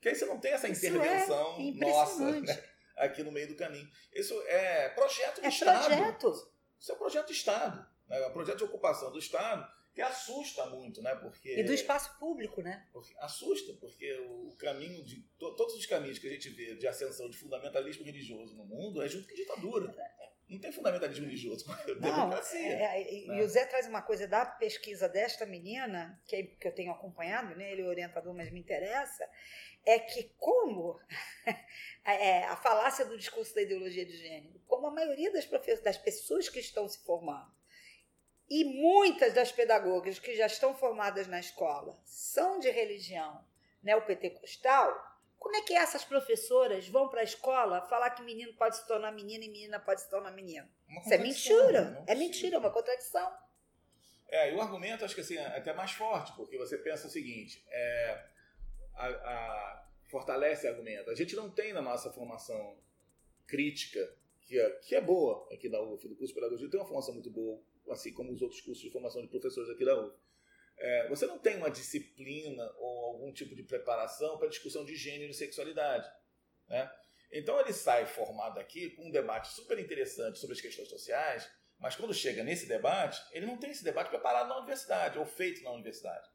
Que aí você não tem essa é intervenção é nossa né? aqui no meio do caminho. Isso é projeto de é Estado. Projeto. Isso é projeto de Estado. Né? É um projeto de ocupação do Estado que assusta muito, né? Porque, e do espaço público, né? Porque assusta, porque o caminho de. To, todos os caminhos que a gente vê de ascensão de fundamentalismo religioso no mundo é junto com ditadura. Não tem fundamentalismo religioso. Não, democracia. É, é, né? E o Zé traz uma coisa da pesquisa desta menina, que, que eu tenho acompanhado, né? ele é orientador, mas me interessa, é que como é, a falácia do discurso da ideologia de gênero, como a maioria das, das pessoas que estão se formando, e muitas das pedagogas que já estão formadas na escola são de religião neopentecostal, como é que essas professoras vão para a escola falar que menino pode se tornar menina e menina pode se tornar menino? Isso é mentira. Né? É mentira, é uma contradição. É, e o argumento acho que assim, é até mais forte, porque você pensa o seguinte, é, a, a, fortalece o argumento. A gente não tem na nossa formação crítica, que é, que é boa aqui da UF, do curso de pedagogia, tem uma formação muito boa, assim como os outros cursos de formação de professores aqui da UF. É, você não tem uma disciplina ou algum tipo de preparação para discussão de gênero e sexualidade. Né? Então ele sai formado aqui com um debate super interessante sobre as questões sociais, mas quando chega nesse debate, ele não tem esse debate preparado na universidade ou feito na universidade.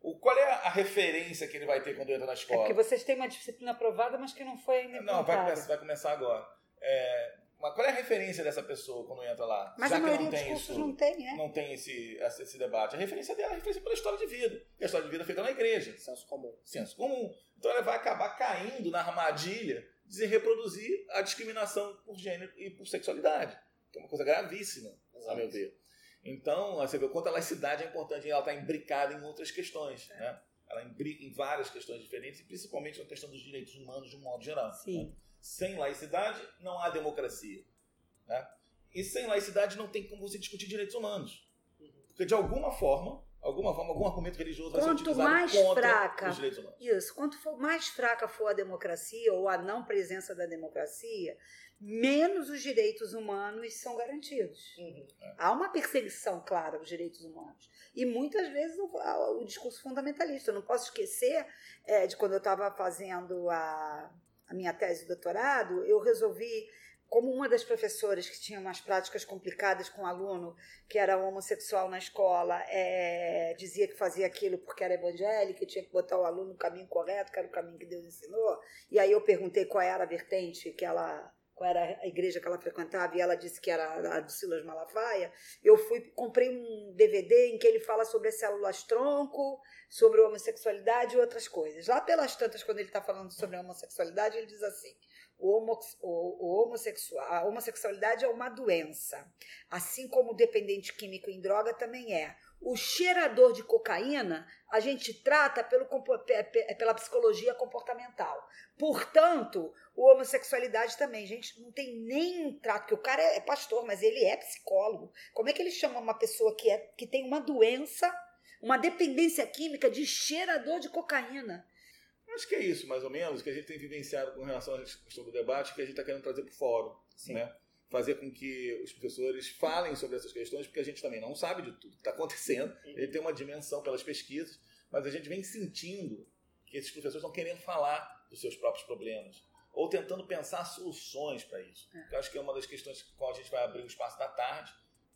O, qual é a referência que ele vai ter quando entra na é escola? É porque vocês têm uma disciplina aprovada, mas que não foi ainda Não, vai começar, vai começar agora. É, mas qual é a referência dessa pessoa quando entra lá? Mas Já a maioria dos cursos isso, não tem, né? Não tem esse, esse debate. A referência dela é a referência pela história de vida. E a história de vida é feita na igreja. Senso comum. Senso comum. Então ela vai acabar caindo na armadilha de reproduzir a discriminação por gênero e por sexualidade. Que é uma coisa gravíssima, Exato. a meu ver. Então, você vê o quanto a laicidade é importante. Ela está imbricada em outras questões. É. Né? Ela imbrica em várias questões diferentes, e principalmente na questão dos direitos humanos de um modo geral. Sim. Né? Sem laicidade não há democracia. Né? E sem laicidade não tem como você discutir direitos humanos. Porque de alguma forma, alguma forma, algum argumento religioso vai quanto ser utilizado mais contra fraca, os direitos humanos. Isso, quanto for, mais fraca for a democracia ou a não presença da democracia, menos os direitos humanos são garantidos. Uhum. Há uma perseguição clara aos direitos humanos. E muitas vezes o, o discurso fundamentalista. Eu não posso esquecer é, de quando eu estava fazendo a minha tese de doutorado, eu resolvi, como uma das professoras que tinha umas práticas complicadas com um aluno que era homossexual na escola, é, dizia que fazia aquilo porque era evangélica e tinha que botar o aluno no caminho correto, que era o caminho que Deus ensinou. E aí eu perguntei qual era a vertente que ela qual era a igreja que ela frequentava, e ela disse que era a do Silas Malafaia, eu fui, comprei um DVD em que ele fala sobre as células tronco, sobre homossexualidade e outras coisas. Lá pelas tantas, quando ele está falando sobre a homossexualidade, ele diz assim: o, homo, o, o homossexual, a homossexualidade é uma doença, assim como o dependente químico em droga também é. O cheirador de cocaína a gente trata pelo, pela psicologia comportamental. Portanto, o homossexualidade também. Gente, não tem nem trato, porque o cara é pastor, mas ele é psicólogo. Como é que ele chama uma pessoa que, é, que tem uma doença, uma dependência química de cheirador de cocaína? Acho que é isso, mais ou menos, que a gente tem vivenciado com relação questão do debate, que a gente está querendo trazer para o fórum. Sim. Né? Fazer com que os professores falem sobre essas questões, porque a gente também não sabe de tudo que está acontecendo, ele tem uma dimensão pelas pesquisas, mas a gente vem sentindo que esses professores estão querendo falar dos seus próprios problemas, ou tentando pensar soluções para isso. É. Eu acho que é uma das questões com a gente vai abrir o espaço da tarde,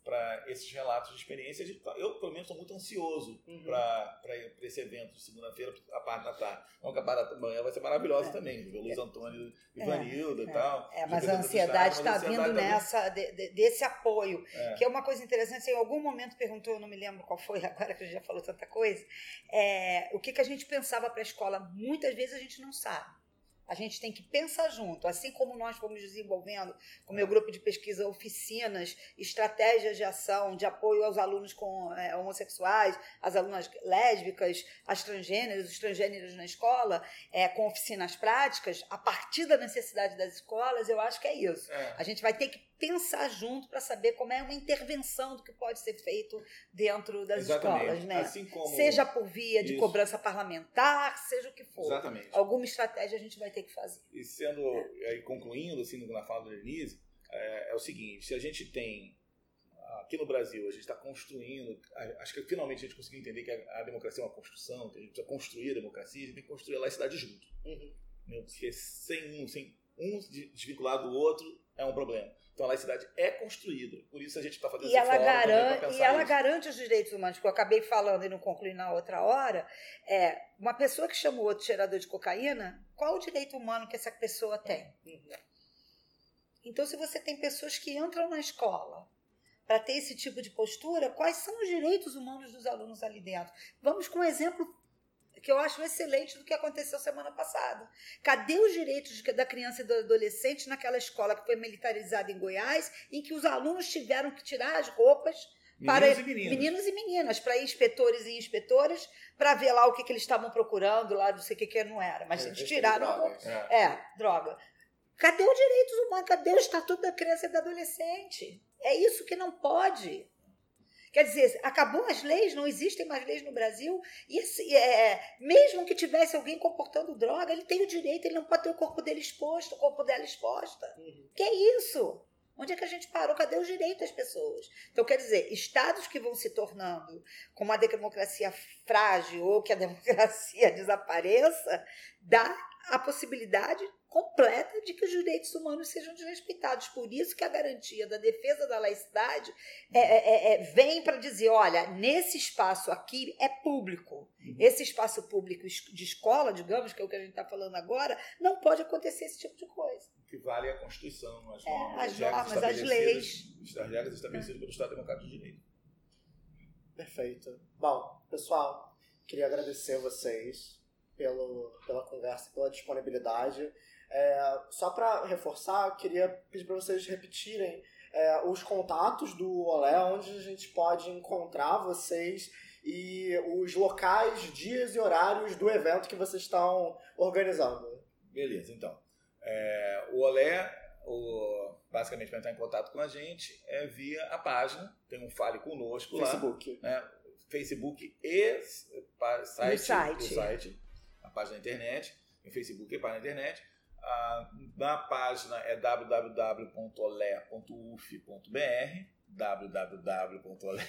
para esses relatos de experiência. Eu, pelo menos, estou muito ansioso uhum. para esse evento de segunda-feira, a parte da tarde. Não que a parte da manhã vai ser maravilhosa é. também, o Luiz Antônio e Vanilda é. e tal. É, mas a ansiedade está vindo tá nessa, de, de, desse apoio, é. que é uma coisa interessante. Você em algum momento perguntou, eu não me lembro qual foi, agora que a gente já falou tanta coisa, é, o que, que a gente pensava para a escola. Muitas vezes a gente não sabe. A gente tem que pensar junto, assim como nós fomos desenvolvendo com o meu grupo de pesquisa oficinas, estratégias de ação, de apoio aos alunos com é, homossexuais, as alunas lésbicas, as transgêneros, os transgêneros na escola, é, com oficinas práticas, a partir da necessidade das escolas, eu acho que é isso. É. A gente vai ter que pensar junto para saber como é uma intervenção do que pode ser feito dentro das Exatamente. escolas, né? Assim como... Seja por via de Isso. cobrança parlamentar, seja o que for. Exatamente. Alguma estratégia a gente vai ter que fazer. E sendo, é. aí, concluindo, assim, na fala do Denise, é, é o seguinte, se a gente tem aqui no Brasil, a gente está construindo, acho que finalmente a gente conseguiu entender que a, democracia é uma construção, que a gente precisa construir a democracia, a gente tem que construir a laicidade junto. Uhum. Porque sem um, sem um desvinculado do outro é um problema. Então a laicidade é construída. Por isso a gente está fazendo e ela garante E ela isso. garante os direitos humanos, que eu acabei falando e não concluí na outra hora. É, uma pessoa que chama o outro cheirador de cocaína, qual o direito humano que essa pessoa tem? Então, se você tem pessoas que entram na escola para ter esse tipo de postura, quais são os direitos humanos dos alunos ali dentro? Vamos com um exemplo que eu acho excelente do que aconteceu semana passada. Cadê os direitos da criança e do adolescente naquela escola que foi militarizada em Goiás, em que os alunos tiveram que tirar as roupas para Meninos e meninas. meninos e meninas, para inspetores e inspetoras, para ver lá o que, que eles estavam procurando, lá não sei o que, que não era. Mas É, eles tiraram. drogas. É. É, droga. Cadê os direitos humanos? Cadê o estatuto da criança e do adolescente? É isso que não pode. Quer dizer, acabou as leis, não existem mais leis no Brasil. E assim, é, mesmo que tivesse alguém comportando droga, ele tem o direito, ele não pode ter o corpo dele exposto, o corpo dela exposta. Uhum. Que é isso? Onde é que a gente parou? Cadê os direitos das pessoas? Então, quer dizer, estados que vão se tornando com uma democracia frágil ou que a democracia desapareça, dá a possibilidade completa de que os direitos humanos sejam desrespeitados. Por isso que a garantia da defesa da laicidade é, é- é- é- vem para dizer, olha, nesse espaço aqui é público. Esse espaço público de escola, digamos, que é o que a gente está falando agora, não pode acontecer esse tipo de coisa. O que vale é a Constituição, as É, normas, as normas, as estabelecidas- As regras estabelecidas pelo Estado Democrático de Direito. Perfeito. Bom, pessoal, queria agradecer a vocês pelo, pela conversa, pela disponibilidade. É, só para reforçar, queria pedir para vocês repetirem é, os contatos do Olé, onde a gente pode encontrar vocês e os locais, dias e horários do evento que vocês estão organizando. Beleza, então. É, o Olé, o, basicamente, para entrar em contato com a gente, é via a página. Tem um Fale Conosco lá. Facebook. né, Facebook e site, site. site, a página da internet, em Facebook e página da internet. Ah, na página é www.olé.uf.br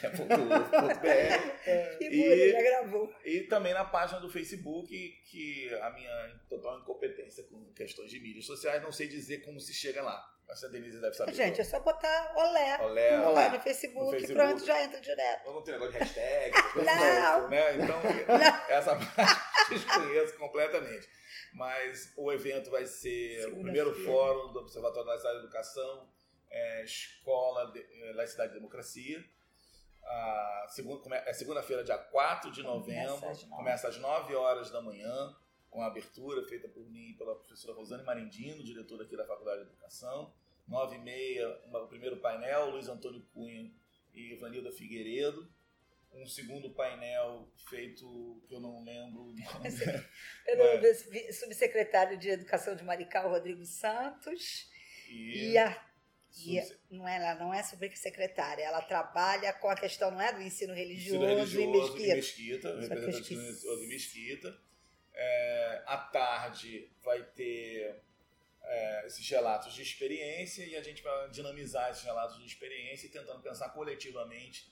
www.olé.uf.br E- bonito, já gravou. e também na página do Facebook, que a minha total incompetência com questões de mídias sociais, não sei dizer como se chega lá. Mas a Denise deve saber. Gente, é só botar olé, Olé, no, Olé. no Facebook, No Facebook. pronto, já entra direto. Eu não tenho negócio de hashtag, essas coisas Não. né? Então, essa parte eu desconheço completamente. Mas o evento vai ser o primeiro fórum do Observatório da Cidade da Educação, é, Escola de é, Laicidade e Democracia. A segunda, é segunda-feira, dia 4 de Começa novembro, às nove. começa às 9 horas da manhã, com a abertura feita por mim e pela professora Rosane Marindino, diretora aqui da Faculdade de Educação. 9 e meia, o primeiro painel, Luiz Antônio Cunha e Ivanilda Figueiredo. Um segundo painel feito, que eu não lembro. Pelo É. subsecretário de Educação de Marical, Rodrigo Santos. E, E a, e não é, ela não é subsecretária, ela trabalha com a questão não é do ensino religioso, ensino religioso e e mesquita. mesquita, que eu representante esqueci. religioso e mesquita. É, à tarde vai ter é, esses relatos de experiência e a gente vai dinamizar esses relatos de experiência e tentando pensar coletivamente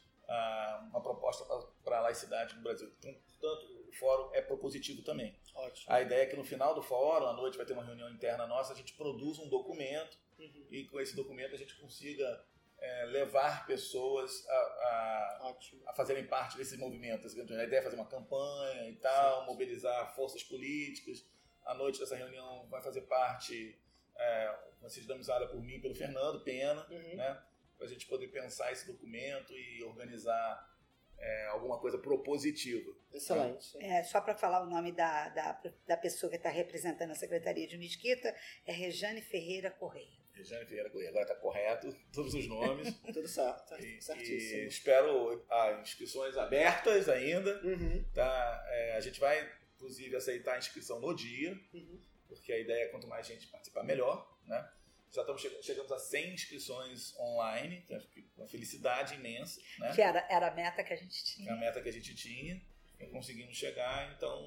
uma proposta para a laicidade no Brasil. Então, portanto, o fórum é propositivo também. Ótimo. A ideia é que no final do fórum, à noite, vai ter uma reunião interna nossa, a gente produza um documento Uhum. e com esse documento a gente consiga é, levar pessoas a, a, a fazerem parte desse movimento. A ideia é fazer uma campanha e tal, mobilizar forças políticas. À noite dessa reunião vai fazer parte, é, vai ser dinamizada por mim e pelo Fernando Pena, Uhum. né? Para a gente poder pensar esse documento e organizar é, alguma coisa propositiva. Excelente. É, só para falar o nome da, da, da pessoa que está representando a Secretaria de Mesquita, é Rejane Ferreira Correia. Regiane Ferreira Corrêa, agora está correto, todos os nomes. Tudo certo. e, e Certíssimo. espero as inscrições abertas ainda. Uhum. Tá? É, a gente vai, inclusive, aceitar a inscrição no dia, Uhum. porque a ideia é quanto mais gente participar, melhor. Né? Já estamos che chegamos a 100 inscrições online, que acho que é uma felicidade imensa. Né? Que era, era a meta que a gente Que é tinha. a meta que a gente tinha, e conseguimos chegar, então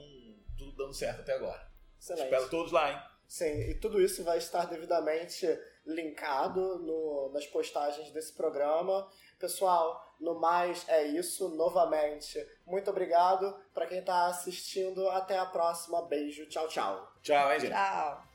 tudo dando certo até agora. Excelente. Espero todos lá, hein? Sim, e tudo isso vai estar devidamente linkado no- nas postagens desse programa. Pessoal, no mais é isso. Novamente, muito obrigado para quem está assistindo. Até a próxima. Beijo. Tchau, tchau. Tchau, hein, gente? Tchau.